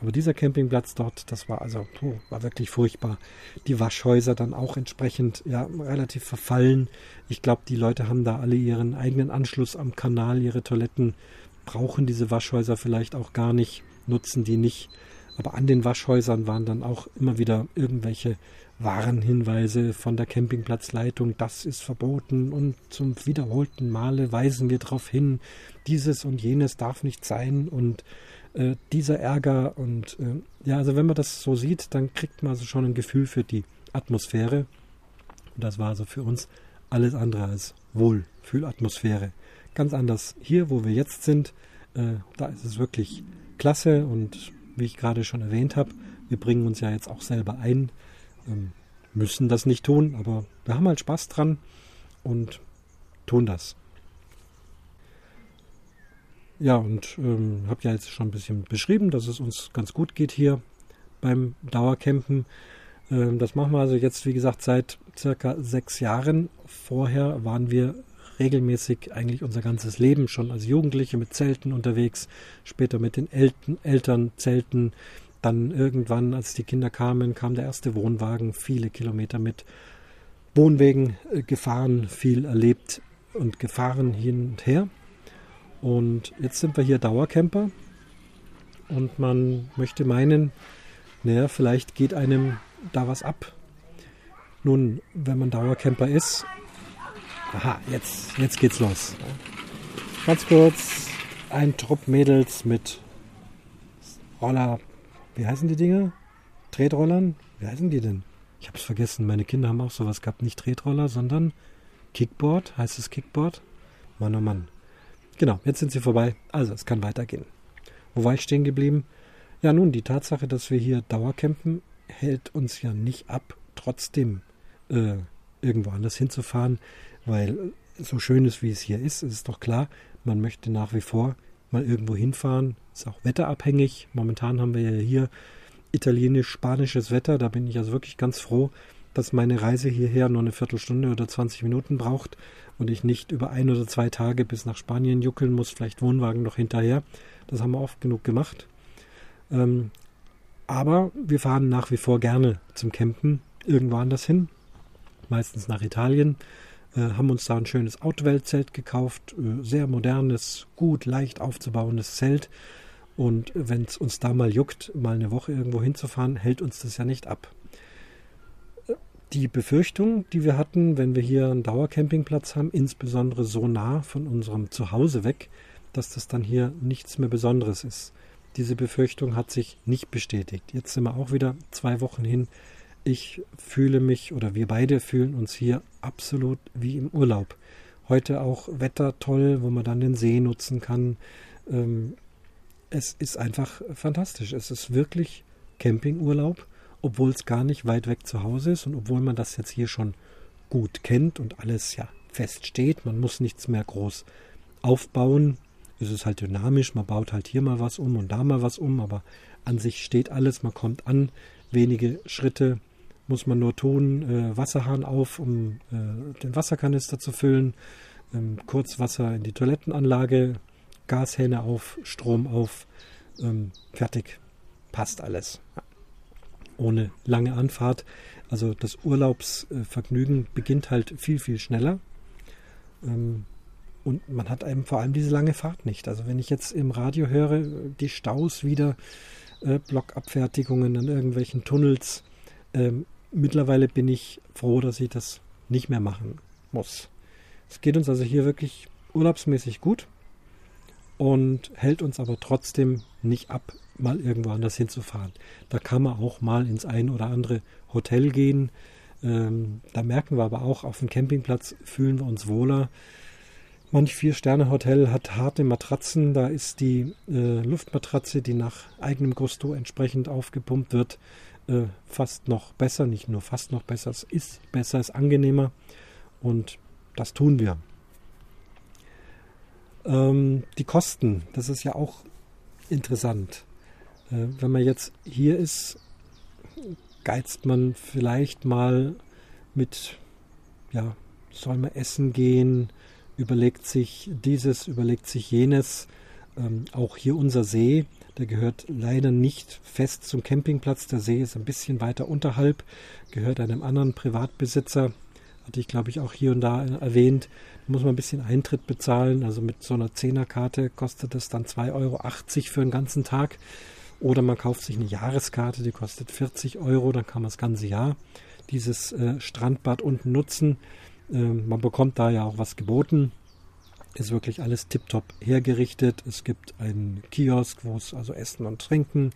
Aber dieser Campingplatz dort, das war also, puh, war wirklich furchtbar. Die Waschhäuser dann auch entsprechend, ja, relativ verfallen. Ich glaube, die Leute haben da alle ihren eigenen Anschluss am Kanal, ihre Toiletten, brauchen diese Waschhäuser vielleicht auch gar nicht, nutzen die nicht. Aber an den Waschhäusern waren dann auch immer wieder irgendwelche Warnhinweise von der Campingplatzleitung, das ist verboten und zum wiederholten Male weisen wir darauf hin, dieses und jenes darf nicht sein und äh, dieser Ärger und äh, ja, also wenn man das so sieht, dann kriegt man also schon ein Gefühl für die Atmosphäre und das war also für uns alles andere als Wohlfühlatmosphäre. Ganz anders hier, wo wir jetzt sind. Äh, da ist es wirklich klasse und wie ich gerade schon erwähnt habe, wir bringen uns ja jetzt auch selber ein, müssen das nicht tun, aber wir haben halt Spaß dran und tun das. Ja, und ähm, habe ja jetzt schon ein bisschen beschrieben, dass es uns ganz gut geht hier beim Dauercampen. Ähm, das machen wir also jetzt, wie gesagt, seit circa sechs Jahren. Vorher waren wir regelmäßig eigentlich unser ganzes Leben schon als Jugendliche mit Zelten unterwegs, später mit den Eltern, Eltern Zelten. Dann irgendwann, als die Kinder kamen, kam der erste Wohnwagen, viele Kilometer mit Wohnwegen äh, gefahren, viel erlebt und gefahren hin und her. Und jetzt sind wir hier Dauercamper und man möchte meinen, naja, vielleicht geht einem da was ab. Nun, wenn man Dauercamper ist, aha, jetzt, jetzt geht's los. Ganz kurz, ein Trupp Mädels mit Roller, wie heißen die Dinger? Tretrollern? Wie heißen die denn? Ich habe es vergessen, meine Kinder haben auch sowas gehabt, nicht Tretroller, sondern Kickboard, heißt es Kickboard? Mann, oh Mann. Genau, jetzt sind sie vorbei. Also, es kann weitergehen. Wo war ich stehen geblieben? Ja, nun, die Tatsache, dass wir hier Dauercampen, hält uns ja nicht ab, trotzdem äh, irgendwo anders hinzufahren, weil so schön ist, wie es hier ist, ist doch klar, man möchte nach wie vor mal irgendwo hinfahren. Ist auch wetterabhängig. Momentan haben wir ja hier italienisch-spanisches Wetter. Da bin ich also wirklich ganz froh, dass meine Reise hierher nur eine Viertelstunde oder 20 Minuten braucht und ich nicht über ein oder zwei Tage bis nach Spanien juckeln muss, vielleicht Wohnwagen noch hinterher. Das haben wir oft genug gemacht. Ähm, aber wir fahren nach wie vor gerne zum Campen irgendwo anders hin, meistens nach Italien. Äh, haben uns da ein schönes Outwelt-Zelt gekauft, äh, sehr modernes, gut, leicht aufzubauendes Zelt. Und wenn es uns da mal juckt, mal eine Woche irgendwo hinzufahren, hält uns das ja nicht ab die Befürchtung, die wir hatten, wenn wir hier einen Dauercampingplatz haben, insbesondere so nah von unserem Zuhause weg, dass das dann hier nichts mehr Besonderes ist. Diese Befürchtung hat sich nicht bestätigt. Jetzt sind wir auch wieder zwei Wochen hin. Ich fühle mich oder wir beide fühlen uns hier absolut wie im Urlaub. Heute auch Wetter toll, wo man dann den See nutzen kann. Ähm, es ist einfach fantastisch. Es ist wirklich Campingurlaub obwohl es gar nicht weit weg zu Hause ist und obwohl man das jetzt hier schon gut kennt und alles ja feststeht, man muss nichts mehr groß aufbauen. Es ist halt dynamisch, man baut halt hier mal was um und da mal was um, aber an sich steht alles, man kommt an, wenige Schritte muss man nur tun, äh, Wasserhahn auf, um äh, den Wasserkanister zu füllen, ähm, kurz Wasser in die Toilettenanlage, Gashähne auf, Strom auf, ähm, fertig, passt alles. Ohne lange Anfahrt. Also das Urlaubsvergnügen beginnt halt viel, viel schneller. Ähm, und man hat eben vor allem diese lange Fahrt nicht. Also wenn ich jetzt im Radio höre, die Staus wieder, äh, Blockabfertigungen an irgendwelchen Tunnels, ähm, mittlerweile bin ich froh, dass ich das nicht mehr machen muss. Es geht uns also hier wirklich urlaubsmäßig gut und hält uns aber trotzdem nicht ab, mal irgendwo anders hinzufahren. Da kann man auch mal ins ein oder andere Hotel gehen. Ähm, da merken wir aber auch, auf dem Campingplatz fühlen wir uns wohler. Manch Vier-Sterne-Hotel hat harte Matratzen. Da ist die äh, Luftmatratze, die nach eigenem Gusto entsprechend aufgepumpt wird, äh, fast noch besser. Nicht nur fast noch besser, es ist besser, es ist angenehmer. Und das tun wir. Ähm, die Kosten, das ist ja auch interessant. Äh, wenn man jetzt hier ist, geizt man vielleicht mal mit, ja, soll man essen gehen, überlegt sich dieses, überlegt sich jenes. Ähm, auch hier unser See, der gehört leider nicht fest zum Campingplatz. Der See ist ein bisschen weiter unterhalb, gehört einem anderen Privatbesitzer. Hatte ich, glaube ich, auch hier und da erwähnt. Da muss man ein bisschen Eintritt bezahlen. Also mit so einer Zehnerkarte kostet es dann 2,80 Euro für den ganzen Tag. Oder man kauft sich eine Jahreskarte, die kostet 40 Euro, dann kann man das ganze Jahr dieses äh, Strandbad unten nutzen. Ähm, man bekommt da ja auch was geboten. Ist wirklich alles tiptop hergerichtet. Es gibt einen Kiosk, wo es also Essen und Trinken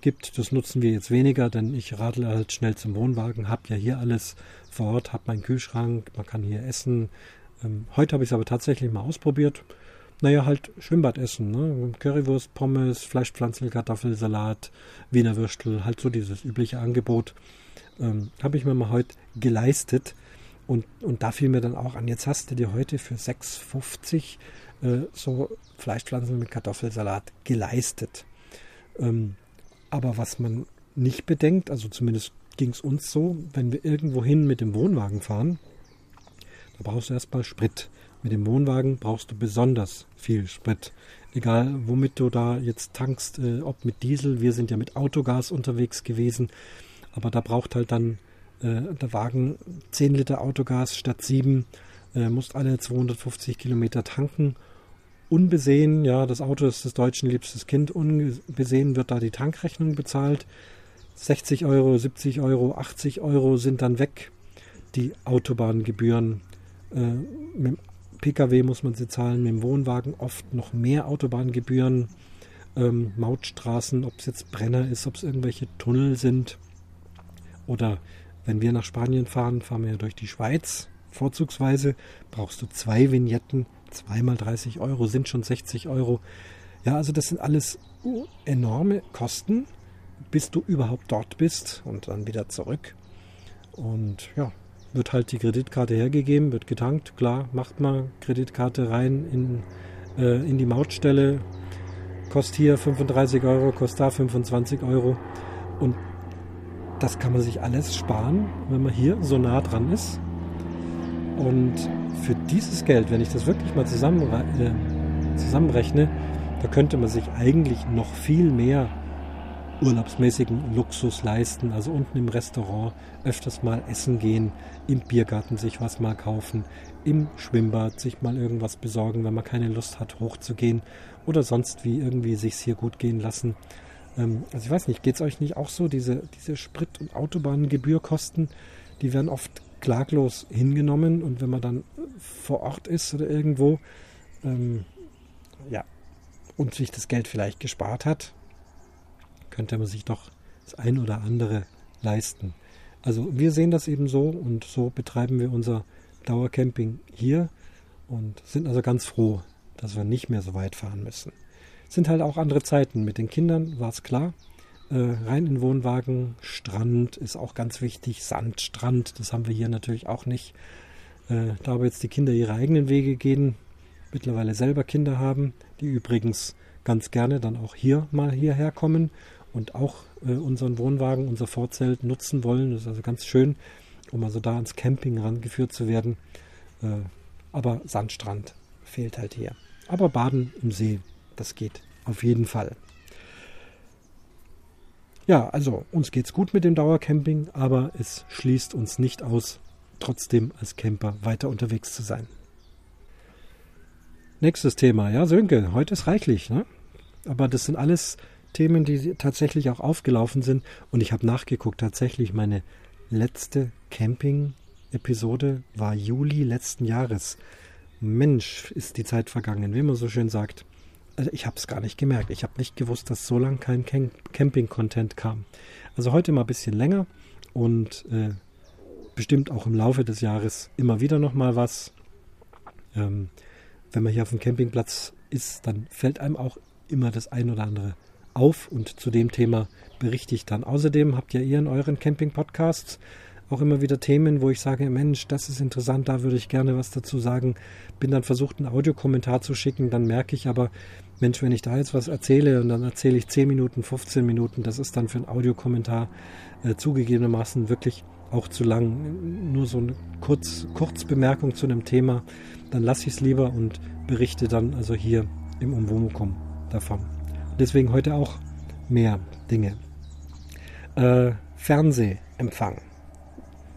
gibt. Das nutzen wir jetzt weniger, denn ich radle halt schnell zum Wohnwagen, habe ja hier alles vor Ort, habe meinen Kühlschrank, man kann hier essen. Ähm, heute habe ich es aber tatsächlich mal ausprobiert naja, halt Schwimmbad essen. Ne? Currywurst, Pommes, Fleischpflanzen, Kartoffelsalat, Wiener Würstel, halt so dieses übliche Angebot. Ähm, Habe ich mir mal heute geleistet. Und, und da fiel mir dann auch an, jetzt hast du dir heute für 6,50 äh, so Fleischpflanzen mit Kartoffelsalat geleistet. Ähm, aber was man nicht bedenkt, also zumindest ging es uns so, wenn wir irgendwo hin mit dem Wohnwagen fahren, da brauchst du erstmal Sprit. Mit dem Wohnwagen brauchst du besonders viel Sprit. Egal, womit du da jetzt tankst, äh, ob mit Diesel, wir sind ja mit Autogas unterwegs gewesen, aber da braucht halt dann der Wagen 10 Liter Autogas statt 7, äh, musst alle 250 Kilometer tanken. Unbesehen, ja, das Auto ist des Deutschen liebstes Kind, unbesehen wird da die Tankrechnung bezahlt. 60 Euro, 70 Euro, 80 Euro sind dann weg. Die Autobahngebühren. Äh, mit dem Pkw muss man sie zahlen, mit dem Wohnwagen oft noch mehr Autobahngebühren. Ähm, Mautstraßen, ob es jetzt Brenner ist, ob es irgendwelche Tunnel sind. Oder wenn wir nach Spanien fahren, fahren wir ja durch die Schweiz. Vorzugsweise brauchst du zwei Vignetten, zweimal 30 Euro, sind schon 60 Euro. Ja, also das sind alles enorme Kosten bis du überhaupt dort bist und dann wieder zurück. Und ja, wird halt die Kreditkarte hergegeben, wird getankt, klar, macht mal Kreditkarte rein in, äh, in die Mautstelle, kostet hier 35 Euro, kostet da 25 Euro. Und das kann man sich alles sparen, wenn man hier so nah dran ist. Und für dieses Geld, wenn ich das wirklich mal zusammen, äh, zusammenrechne, da könnte man sich eigentlich noch viel mehr urlaubsmäßigen Luxus leisten. Also unten im Restaurant öfters mal essen gehen, im Biergarten sich was mal kaufen, im Schwimmbad sich mal irgendwas besorgen, wenn man keine Lust hat, hochzugehen oder sonst wie irgendwie sich hier gut gehen lassen. Ähm, also ich weiß nicht, geht es euch nicht auch so, diese, diese Sprit- und Autobahngebührkosten, die werden oft klaglos hingenommen und wenn man dann vor Ort ist oder irgendwo, ähm, ja, und sich das Geld vielleicht gespart hat, könnte man sich doch das ein oder andere leisten. Also wir sehen das eben so und so betreiben wir unser Dauercamping hier und sind also ganz froh, dass wir nicht mehr so weit fahren müssen. Sind halt auch andere Zeiten. Mit den Kindern war es klar. Äh, rein in Wohnwagen, Strand ist auch ganz wichtig, Sandstrand, das haben wir hier natürlich auch nicht. Äh, da aber jetzt die Kinder ihre eigenen Wege gehen, mittlerweile selber Kinder haben, die übrigens ganz gerne dann auch hier mal hierher kommen und auch äh, unseren Wohnwagen, unser Vorzelt nutzen wollen. Das ist also ganz schön, um also da ans Camping rangeführt zu werden. Äh, aber Sandstrand fehlt halt hier. Aber Baden im See, das geht auf jeden Fall. Ja, also uns geht's gut mit dem Dauercamping, aber es schließt uns nicht aus, trotzdem als Camper weiter unterwegs zu sein. Nächstes Thema, ja, Sönke, heute ist reichlich, ne? Aber das sind alles Themen, die tatsächlich auch aufgelaufen sind. Und ich habe nachgeguckt, tatsächlich meine letzte Camping-Episode war Juli letzten Jahres. Mensch, ist die Zeit vergangen, wie man so schön sagt. Also ich habe es gar nicht gemerkt. Ich habe nicht gewusst, dass so lange kein Camping-Content kam. Also heute mal ein bisschen länger und äh, bestimmt auch im Laufe des Jahres immer wieder noch mal was. Ähm, wenn man hier auf dem Campingplatz ist, dann fällt einem auch immer das ein oder andere auf und zu dem Thema berichte ich dann. Außerdem habt ja ihr in euren Camping-Podcasts auch immer wieder Themen, wo ich sage, Mensch, das ist interessant, da würde ich gerne was dazu sagen. Bin dann versucht, einen Audiokommentar zu schicken, dann merke ich aber, Mensch, wenn ich da jetzt was erzähle und dann erzähle ich 10 Minuten, 15 Minuten, das ist dann für einen Audiokommentar äh, zugegebenermaßen wirklich auch zu lang. Nur so eine Kurz, Kurzbemerkung zu einem Thema, dann lasse ich es lieber und berichte dann also hier im Umwomukum davon. Deswegen heute auch mehr Dinge. Äh, Fernsehempfang.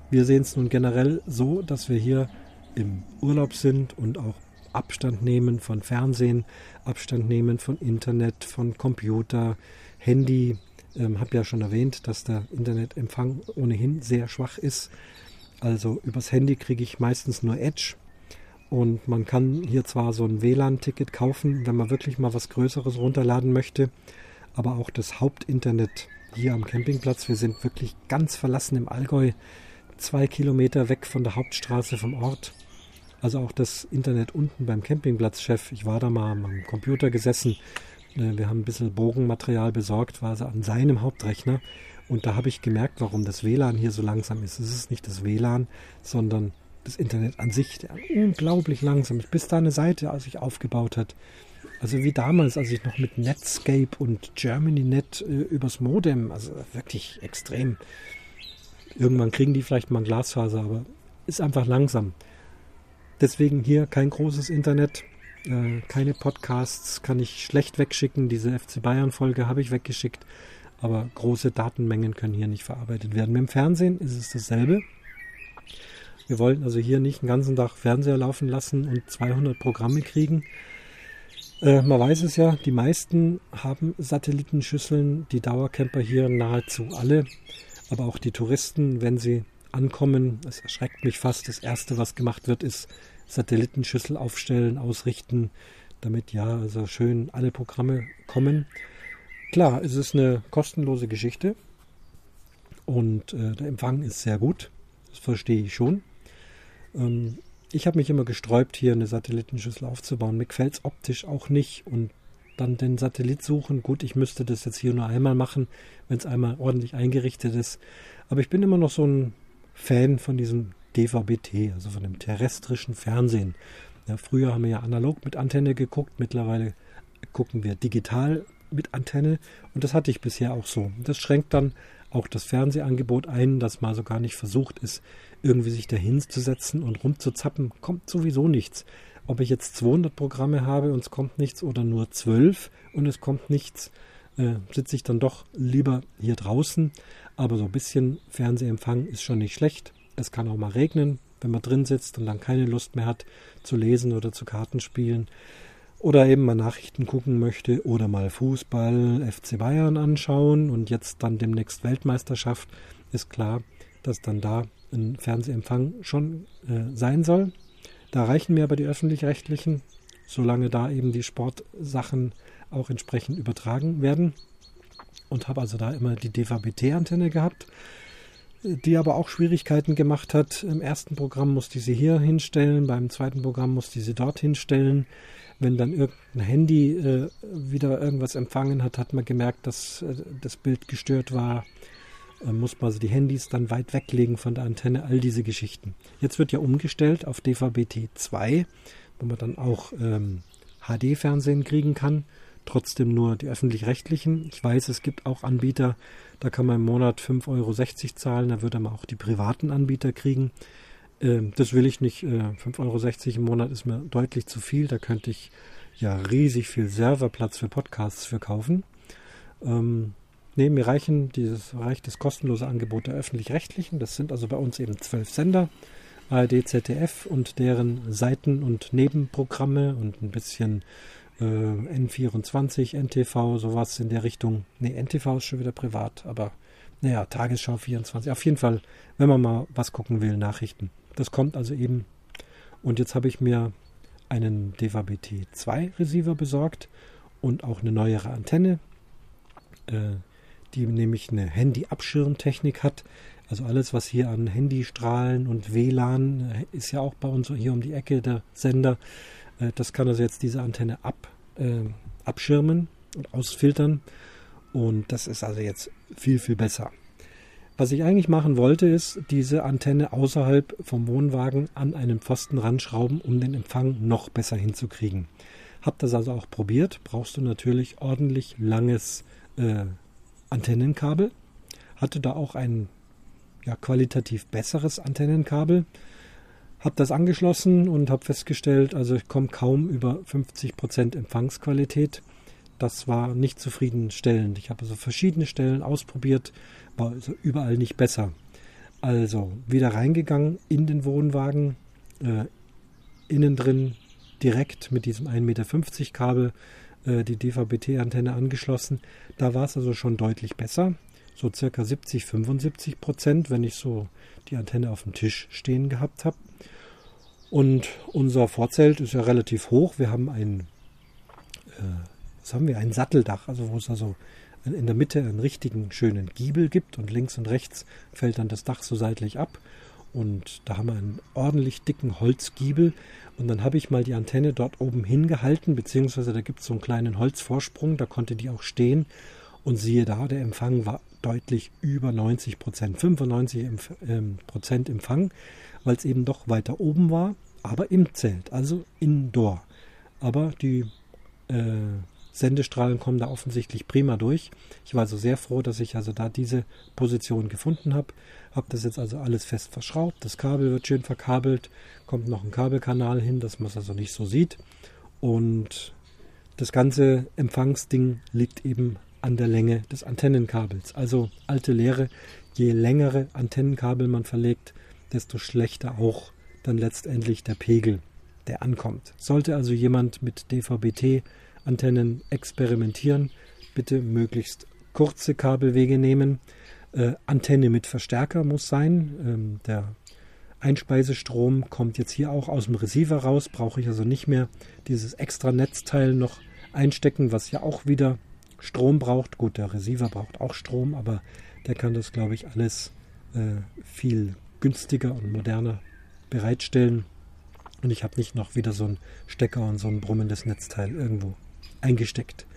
Wir sehen es nun generell so, dass wir hier im Urlaub sind und auch Abstand nehmen von Fernsehen, Abstand nehmen von Internet, von Computer, Handy. Ähm, habe ja schon erwähnt, dass der Internetempfang ohnehin sehr schwach ist. Also übers Handy kriege ich meistens nur Edge. Und man kann hier zwar so ein WLAN-Ticket kaufen, wenn man wirklich mal was Größeres runterladen möchte, aber auch das Hauptinternet hier am Campingplatz. Wir sind wirklich ganz verlassen im Allgäu, zwei Kilometer weg von der Hauptstraße vom Ort. Also auch das Internet unten beim Campingplatzchef. Ich war da mal am Computer gesessen. Äh, wir haben ein bisschen Bogenmaterial besorgt, war also an seinem Hauptrechner. Und da habe ich gemerkt, warum das WLAN hier so langsam ist. Es ist nicht das WLAN, sondern das Internet an sich, der unglaublich langsam ist, bis da eine Seite sich aufgebaut hat. Also wie damals, als ich noch mit Netscape und GermanyNet äh, übers Modem, also wirklich extrem. Irgendwann kriegen die vielleicht mal ein Glasfaser, aber ist einfach langsam. Deswegen hier kein großes Internet, äh, keine Podcasts, kann ich schlecht wegschicken. Diese FC Bayern Folge habe ich weggeschickt, aber große Datenmengen können hier nicht verarbeitet werden. Mit dem Fernsehen ist es dasselbe. Wir wollten also hier nicht den ganzen Tag Fernseher laufen lassen und 200 Programme kriegen. Äh, man weiß es ja, die meisten haben Satellitenschüsseln, die Dauercamper hier nahezu alle, aber auch die Touristen, wenn sie ankommen, es erschreckt mich fast, das Erste, was gemacht wird, ist Satellitenschüssel aufstellen, ausrichten, damit ja also schön alle Programme kommen. Klar, es ist eine kostenlose Geschichte und äh, der Empfang ist sehr gut, das verstehe ich schon. Ähm, ich habe mich immer gesträubt, hier eine Satellitenschüssel aufzubauen. Mir gefällt es optisch auch nicht. Und dann den Satellit suchen. Gut, ich müsste das jetzt hier nur einmal machen, wenn es einmal ordentlich eingerichtet ist. Aber ich bin immer noch so ein Fan von diesem DVB-T, also von dem terrestrischen Fernsehen. Ja, früher haben wir ja analog mit Antenne geguckt, mittlerweile gucken wir digital mit Antenne und das hatte ich bisher auch so. Das schränkt dann auch das Fernsehangebot ein, das mal so gar nicht versucht ist, irgendwie sich dahin zu setzen und rumzuzappen, kommt sowieso nichts. Ob ich jetzt 200 Programme habe und es kommt nichts oder nur 12 und es kommt nichts, äh, sitze ich dann doch lieber hier draußen. Aber so ein bisschen Fernsehempfang ist schon nicht schlecht. Es kann auch mal regnen, wenn man drin sitzt und dann keine Lust mehr hat zu lesen oder zu Kartenspielen oder eben mal Nachrichten gucken möchte oder mal Fußball, FC Bayern anschauen und jetzt dann demnächst Weltmeisterschaft, ist klar, dass dann da ein Fernsehempfang schon äh, sein soll. Da reichen mir aber die öffentlich-rechtlichen, solange da eben die Sportsachen auch entsprechend übertragen werden. Und habe also da immer die DVB-T-Antenne gehabt, die aber auch Schwierigkeiten gemacht hat. Im ersten Programm musste ich sie hier hinstellen, beim zweiten Programm musste ich sie dort hinstellen. Wenn dann irgendein Handy äh, wieder irgendwas empfangen hat, hat man gemerkt, dass äh, das Bild gestört war äh, muss man also die Handys dann weit weglegen von der Antenne, all diese Geschichten. Jetzt wird ja umgestellt auf DVB-T2, wo man dann auch ähm, HD-Fernsehen kriegen kann, trotzdem nur die öffentlich-rechtlichen. Ich weiß, es gibt auch Anbieter, da kann man im Monat 5,60 Euro zahlen, da würde man auch die privaten Anbieter kriegen. Ähm, das will ich nicht. Äh, 5,60 Euro im Monat ist mir deutlich zu viel. Da könnte ich ja riesig viel Serverplatz für Podcasts verkaufen. Ähm, Nee, mir reichen dieses, reicht das kostenlose Angebot der öffentlich-rechtlichen. Das sind also bei uns eben zwölf Sender, ARD, ZDF und deren Seiten und Nebenprogramme und ein bisschen äh, N24, NTV, sowas in der Richtung. Nee, NTV ist schon wieder privat, aber naja, Tagesschau 24. Auf jeden Fall, wenn man mal was gucken will, Nachrichten. Das kommt also eben. Und jetzt habe ich mir einen DVB-T2 Receiver besorgt und auch eine neuere Antenne. Äh, die nämlich eine Handy-Abschirmtechnik hat. Also alles, was hier an Handystrahlen und WLAN äh, ist ja auch bei uns hier um die Ecke der Sender. Äh, das kann also jetzt diese Antenne ab, äh, abschirmen und ausfiltern. Und das ist also jetzt viel, viel besser. Was ich eigentlich machen wollte, ist diese Antenne außerhalb vom Wohnwagen an einen Pfosten ranschrauben, um den Empfang noch besser hinzukriegen. Hab das also auch probiert. Brauchst du natürlich ordentlich langes äh, Antennenkabel, hatte da auch ein ja, qualitativ besseres Antennenkabel, habe das angeschlossen und habe festgestellt, also ich komme kaum über 50% Empfangsqualität. Das war nicht zufriedenstellend. Ich habe also verschiedene Stellen ausprobiert, war also überall nicht besser. Also wieder reingegangen in den Wohnwagen, äh, innen drin direkt mit diesem 1,50 Meter Kabel äh, die DVB-T-Antenne angeschlossen. Da war es also schon deutlich besser. So circa 70, 75 Prozent, wenn ich so die Antenne auf dem Tisch stehen gehabt habe. Und unser Vorzelt ist ja relativ hoch. Wir haben ein, äh, was haben wir? Ein Satteldach, also wo es also in der Mitte einen richtigen schönen Giebel gibt und links und rechts fällt dann das Dach so seitlich ab. Und da haben wir einen ordentlich dicken Holzgiebel. Und dann habe ich mal die Antenne dort oben hingehalten, beziehungsweise da gibt es so einen kleinen Holzvorsprung, da konnte die auch stehen. Und siehe da, der Empfang war deutlich über 90 Prozent, 95 ähm, Prozent Empfang, weil es eben doch weiter oben war, aber im Zelt, also indoor. Aber die äh, Sendestrahlen kommen da offensichtlich prima durch. Ich war also sehr froh, dass ich also da diese Position gefunden habe. Habe das jetzt also alles fest verschraubt. Das Kabel wird schön verkabelt. Kommt noch ein Kabelkanal hin, dass man es also nicht so sieht. Und das ganze Empfangsding liegt eben an der Länge des Antennenkabels. Also alte Lehre, je längere Antennenkabel man verlegt, desto schlechter auch dann letztendlich der Pegel, der ankommt. Sollte also jemand mit DVB-T Antennen experimentieren. Bitte möglichst kurze Kabelwege nehmen. Äh, Antenne mit Verstärker muss sein. Ähm, der Einspeisestrom kommt jetzt hier auch aus dem Receiver raus. Brauche ich also nicht mehr dieses extra Netzteil noch einstecken, was ja auch wieder Strom braucht. Gut, der Receiver braucht auch Strom, aber der kann das, glaube ich, alles äh, viel günstiger und moderner bereitstellen. Und ich habe nicht noch wieder so einen Stecker und so ein brummendes Netzteil irgendwo eingesteckt.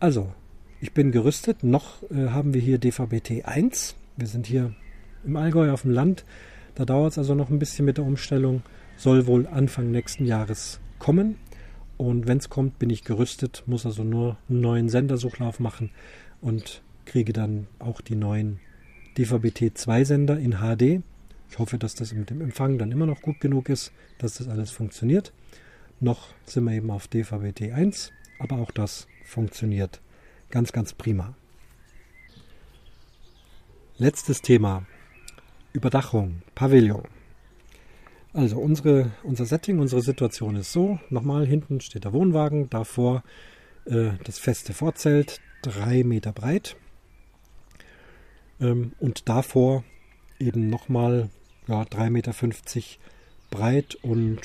Also, ich bin gerüstet. Noch äh, haben wir hier DVB-T 1. Wir sind hier im Allgäu auf dem Land. Da dauert es also noch ein bisschen mit der Umstellung. Soll wohl Anfang nächsten Jahres kommen. Und wenn es kommt, bin ich gerüstet, muss also nur einen neuen Sendersuchlauf machen und kriege dann auch die neuen DVB-T2-Sender in HD. Ich hoffe, dass das mit dem Empfang dann immer noch gut genug ist, dass das alles funktioniert. Noch sind wir eben auf DVB-T1 aber auch das funktioniert ganz, ganz prima. Letztes Thema. Überdachung, Pavillon. Also unsere, unser Setting, unsere Situation ist so. Nochmal, hinten steht der Wohnwagen, davor äh, das feste Vorzelt, drei Meter breit. Ähm, und davor eben nochmal ja, 3,50 Meter breit und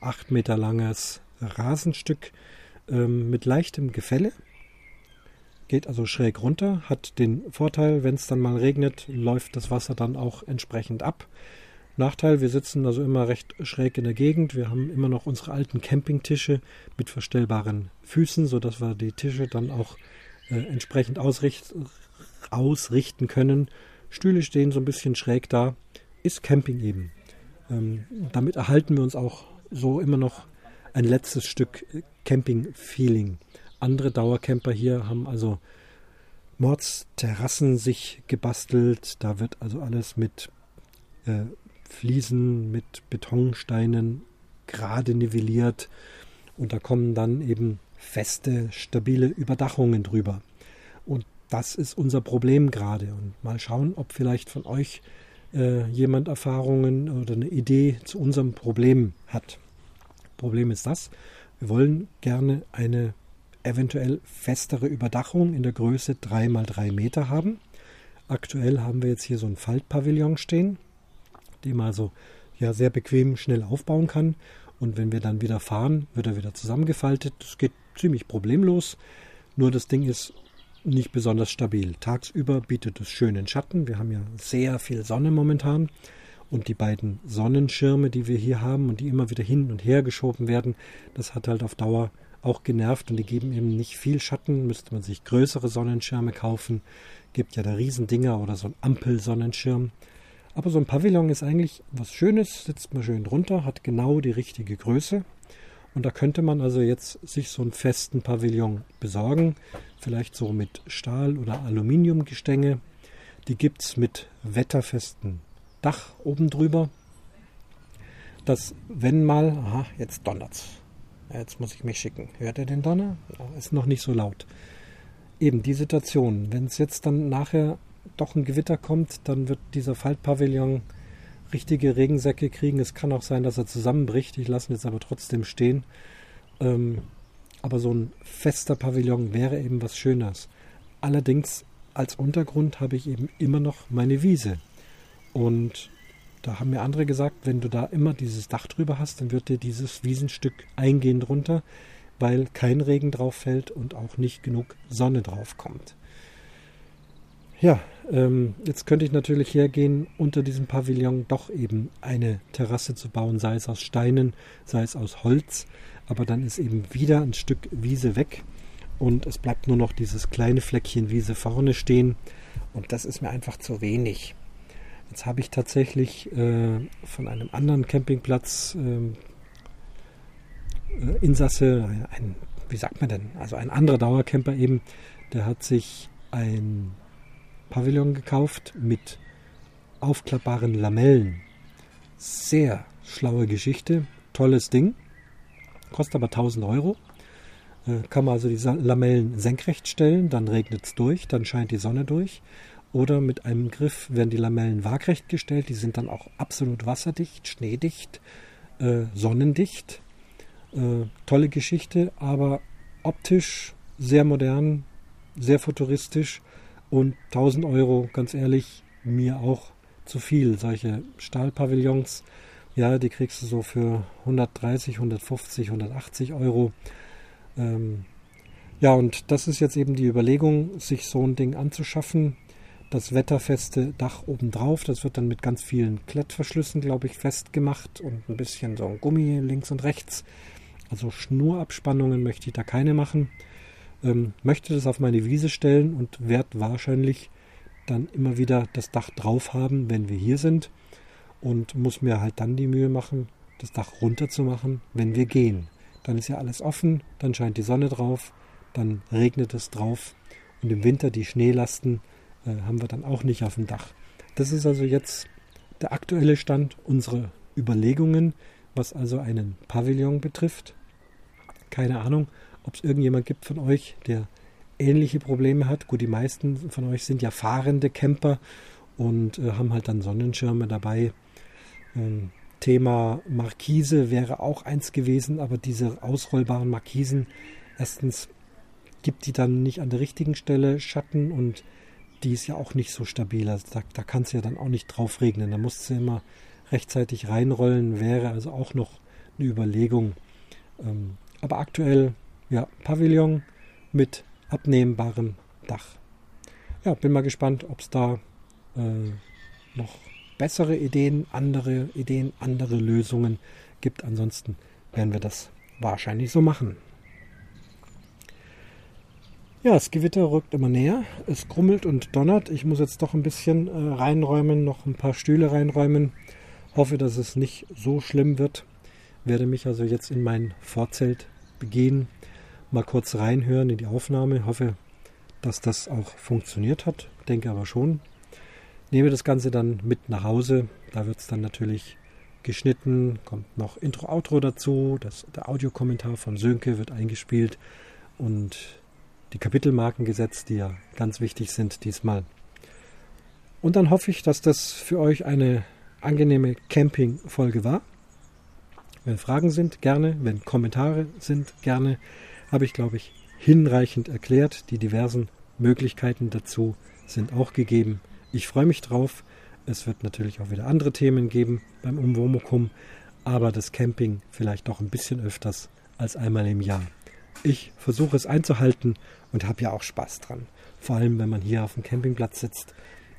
8 Meter langes Rasenstück ähm, mit leichtem Gefälle. Geht also schräg runter, hat den Vorteil, wenn es dann mal regnet, läuft das Wasser dann auch entsprechend ab. Nachteil, wir sitzen also immer recht schräg in der Gegend. Wir haben immer noch unsere alten Campingtische mit verstellbaren Füßen, sodass wir die Tische dann auch äh, entsprechend ausricht, ausrichten können. Stühle stehen so ein bisschen schräg da. Ist Camping eben. Ähm, damit erhalten wir uns auch so immer noch ein letztes Stück Camping-Feeling. Andere Dauercamper hier haben also Mordsterrassen sich gebastelt. Da wird also alles mit äh, Fliesen, mit Betonsteinen gerade nivelliert. Und da kommen dann eben feste, stabile Überdachungen drüber. Und das ist unser Problem gerade. Und mal schauen, ob vielleicht von euch äh, jemand Erfahrungen oder eine Idee zu unserem Problem hat. Problem ist das, wir wollen gerne eine eventuell festere Überdachung in der Größe 3 x 3 Meter haben. Aktuell haben wir jetzt hier so ein Faltpavillon stehen, den man also ja sehr bequem schnell aufbauen kann. Und wenn wir dann wieder fahren, wird er wieder zusammengefaltet. Das geht ziemlich problemlos. Nur das Ding ist nicht besonders stabil. Tagsüber bietet es schönen Schatten. Wir haben ja sehr viel Sonne momentan. Und die beiden Sonnenschirme, die wir hier haben und die immer wieder hin und her geschoben werden, das hat halt auf Dauer auch genervt und die geben eben nicht viel Schatten. Müsste man sich größere Sonnenschirme kaufen. Gibt ja da Riesendinger oder so ein Ampelsonnenschirm. Aber so ein Pavillon ist eigentlich was Schönes, sitzt man schön drunter, hat genau die richtige Größe. Und da könnte man also jetzt sich so einen festen Pavillon besorgen. Vielleicht so mit Stahl- oder Aluminiumgestänge. Die gibt es mit wetterfesten Dach oben drüber, dass wenn mal, aha, jetzt donnert's. Jetzt muss ich mich schicken. Hört ihr den Donner? Ist noch nicht so laut. Eben die Situation. Wenn es jetzt dann nachher doch ein Gewitter kommt, dann wird dieser Faltpavillon richtige Regensäcke kriegen. Es kann auch sein, dass er zusammenbricht. Ich lasse ihn jetzt aber trotzdem stehen. Ähm, aber so ein fester Pavillon wäre eben was Schönes. Allerdings als Untergrund habe ich eben immer noch meine Wiese. Und da haben mir andere gesagt, wenn du da immer dieses Dach drüber hast, dann wird dir dieses Wiesenstück eingehend runter, weil kein Regen drauf fällt und auch nicht genug Sonne drauf kommt. Ja, ähm, jetzt könnte ich natürlich hergehen, unter diesem Pavillon doch eben eine Terrasse zu bauen, sei es aus Steinen, sei es aus Holz. Aber dann ist eben wieder ein Stück Wiese weg und es bleibt nur noch dieses kleine Fleckchen Wiese vorne stehen. Und das ist mir einfach zu wenig. Jetzt habe ich tatsächlich äh, von einem anderen Campingplatz ähm, äh, Insasse, ein, wie sagt man denn, also ein anderer Dauercamper eben, der hat sich ein Pavillon gekauft mit aufklappbaren Lamellen. Sehr schlaue Geschichte, tolles Ding, kostet aber 1000 Euro. Äh, kann man also die Lamellen senkrecht stellen, dann regnet es durch, dann scheint die Sonne durch. Oder mit einem Griff werden die Lamellen waagrecht gestellt, die sind dann auch absolut wasserdicht, schneedicht, äh, sonnendicht. Äh, tolle Geschichte, aber optisch sehr modern, sehr futuristisch und 1000 Euro, ganz ehrlich, mir auch zu viel. Solche Stahlpavillons, ja, die kriegst du so für 130, 150, 180 Euro. Ähm, ja, und das ist jetzt eben die Überlegung, sich so ein Ding anzuschaffen. Das wetterfeste Dach obendrauf, das wird dann mit ganz vielen Klettverschlüssen, glaube ich, festgemacht und ein bisschen so ein Gummi links und rechts. Also Schnurabspannungen möchte ich da keine machen. Ähm, möchte das auf meine Wiese stellen und werde wahrscheinlich dann immer wieder das Dach drauf haben, wenn wir hier sind. Und muss mir halt dann die Mühe machen, das Dach runter zu machen, wenn wir gehen. Dann ist ja alles offen, dann scheint die Sonne drauf, dann regnet es drauf. Und im Winter die Schneelasten äh, haben wir dann auch nicht auf dem Dach. Das ist also jetzt der aktuelle Stand unserer Überlegungen, was also einen Pavillon betrifft. Keine Ahnung, ob es irgendjemand gibt von euch, der ähnliche Probleme hat. Gut, die meisten von euch sind ja fahrende Camper und äh, haben halt dann Sonnenschirme dabei. Ähm, Thema Markise wäre auch eins gewesen, aber diese ausrollbaren Markisen, erstens gibt die dann nicht an der richtigen Stelle Schatten und die ist ja auch nicht so stabil. Also da, da kann es ja dann auch nicht drauf regnen. Da muss sie immer rechtzeitig reinrollen, wäre also auch noch eine Überlegung. Ähm, aber aktuell, ja, Pavillon mit abnehmbarem Dach. Ja, bin mal gespannt, ob es da äh, noch bessere Ideen, andere Ideen, andere Lösungen gibt. Ansonsten werden wir das wahrscheinlich so machen. Ja, das Gewitter rückt immer näher. Es krummelt und donnert. Ich muss jetzt doch ein bisschen äh, reinräumen, noch ein paar Stühle reinräumen. Hoffe, dass es nicht so schlimm wird. Werde mich also jetzt in mein Vorzelt begehen, mal kurz reinhören in die Aufnahme. Hoffe, dass das auch funktioniert hat. Denke aber schon. Nehme das Ganze dann mit nach Hause. Da wird es dann natürlich geschnitten, kommt noch Intro-Outro dazu. Das, der Audiokommentar von Sönke wird eingespielt und die Kapitelmarken gesetzt, die ja ganz wichtig sind diesmal. Und dann hoffe ich, dass das für euch eine angenehme Camping-Folge war. Wenn Fragen sind, gerne. Wenn Kommentare sind, gerne. Habe ich, glaube ich, hinreichend erklärt. Die diversen Möglichkeiten dazu sind auch gegeben. Ich freue mich drauf. Es wird natürlich auch wieder andere Themen geben beim Umwomukum, aber das Camping vielleicht doch ein bisschen öfters als einmal im Jahr. Ich versuche es einzuhalten und habe ja auch Spaß dran. Vor allem, wenn man hier auf dem Campingplatz sitzt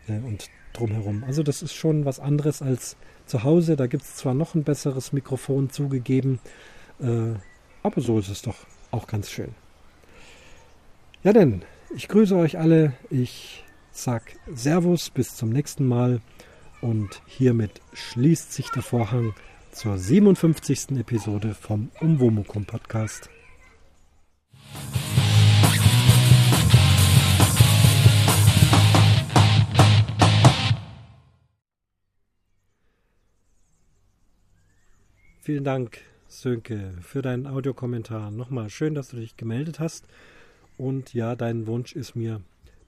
äh, und drumherum. Also das ist schon was anderes als zu Hause. Da gibt es zwar noch ein besseres Mikrofon zugegeben, äh, aber so ist es doch auch ganz schön. Ja denn, ich grüße euch alle. Ich sag Servus, bis zum nächsten Mal. Und hiermit schließt sich der Vorhang zur 57. Episode vom Umwomukum Podcast. Vielen Dank, Sönke, für deinen Audiokommentar. Nochmal schön, dass du dich gemeldet hast. Und ja, dein Wunsch ist mir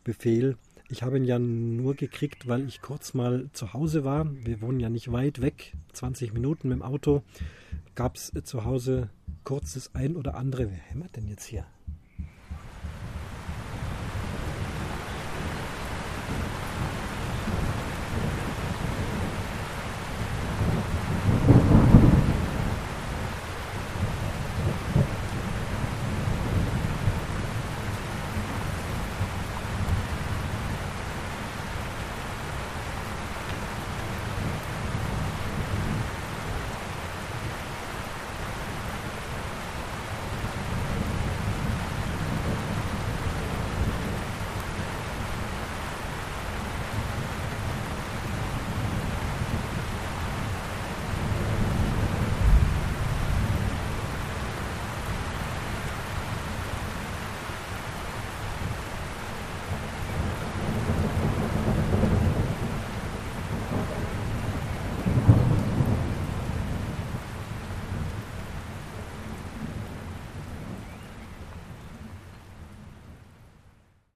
Befehl. Ich habe ihn ja nur gekriegt, weil ich kurz mal zu Hause war. Wir wohnen ja nicht weit weg, 20 Minuten mit dem Auto. Gab es zu Hause kurz das ein oder andere. Wer hämmert denn jetzt hier?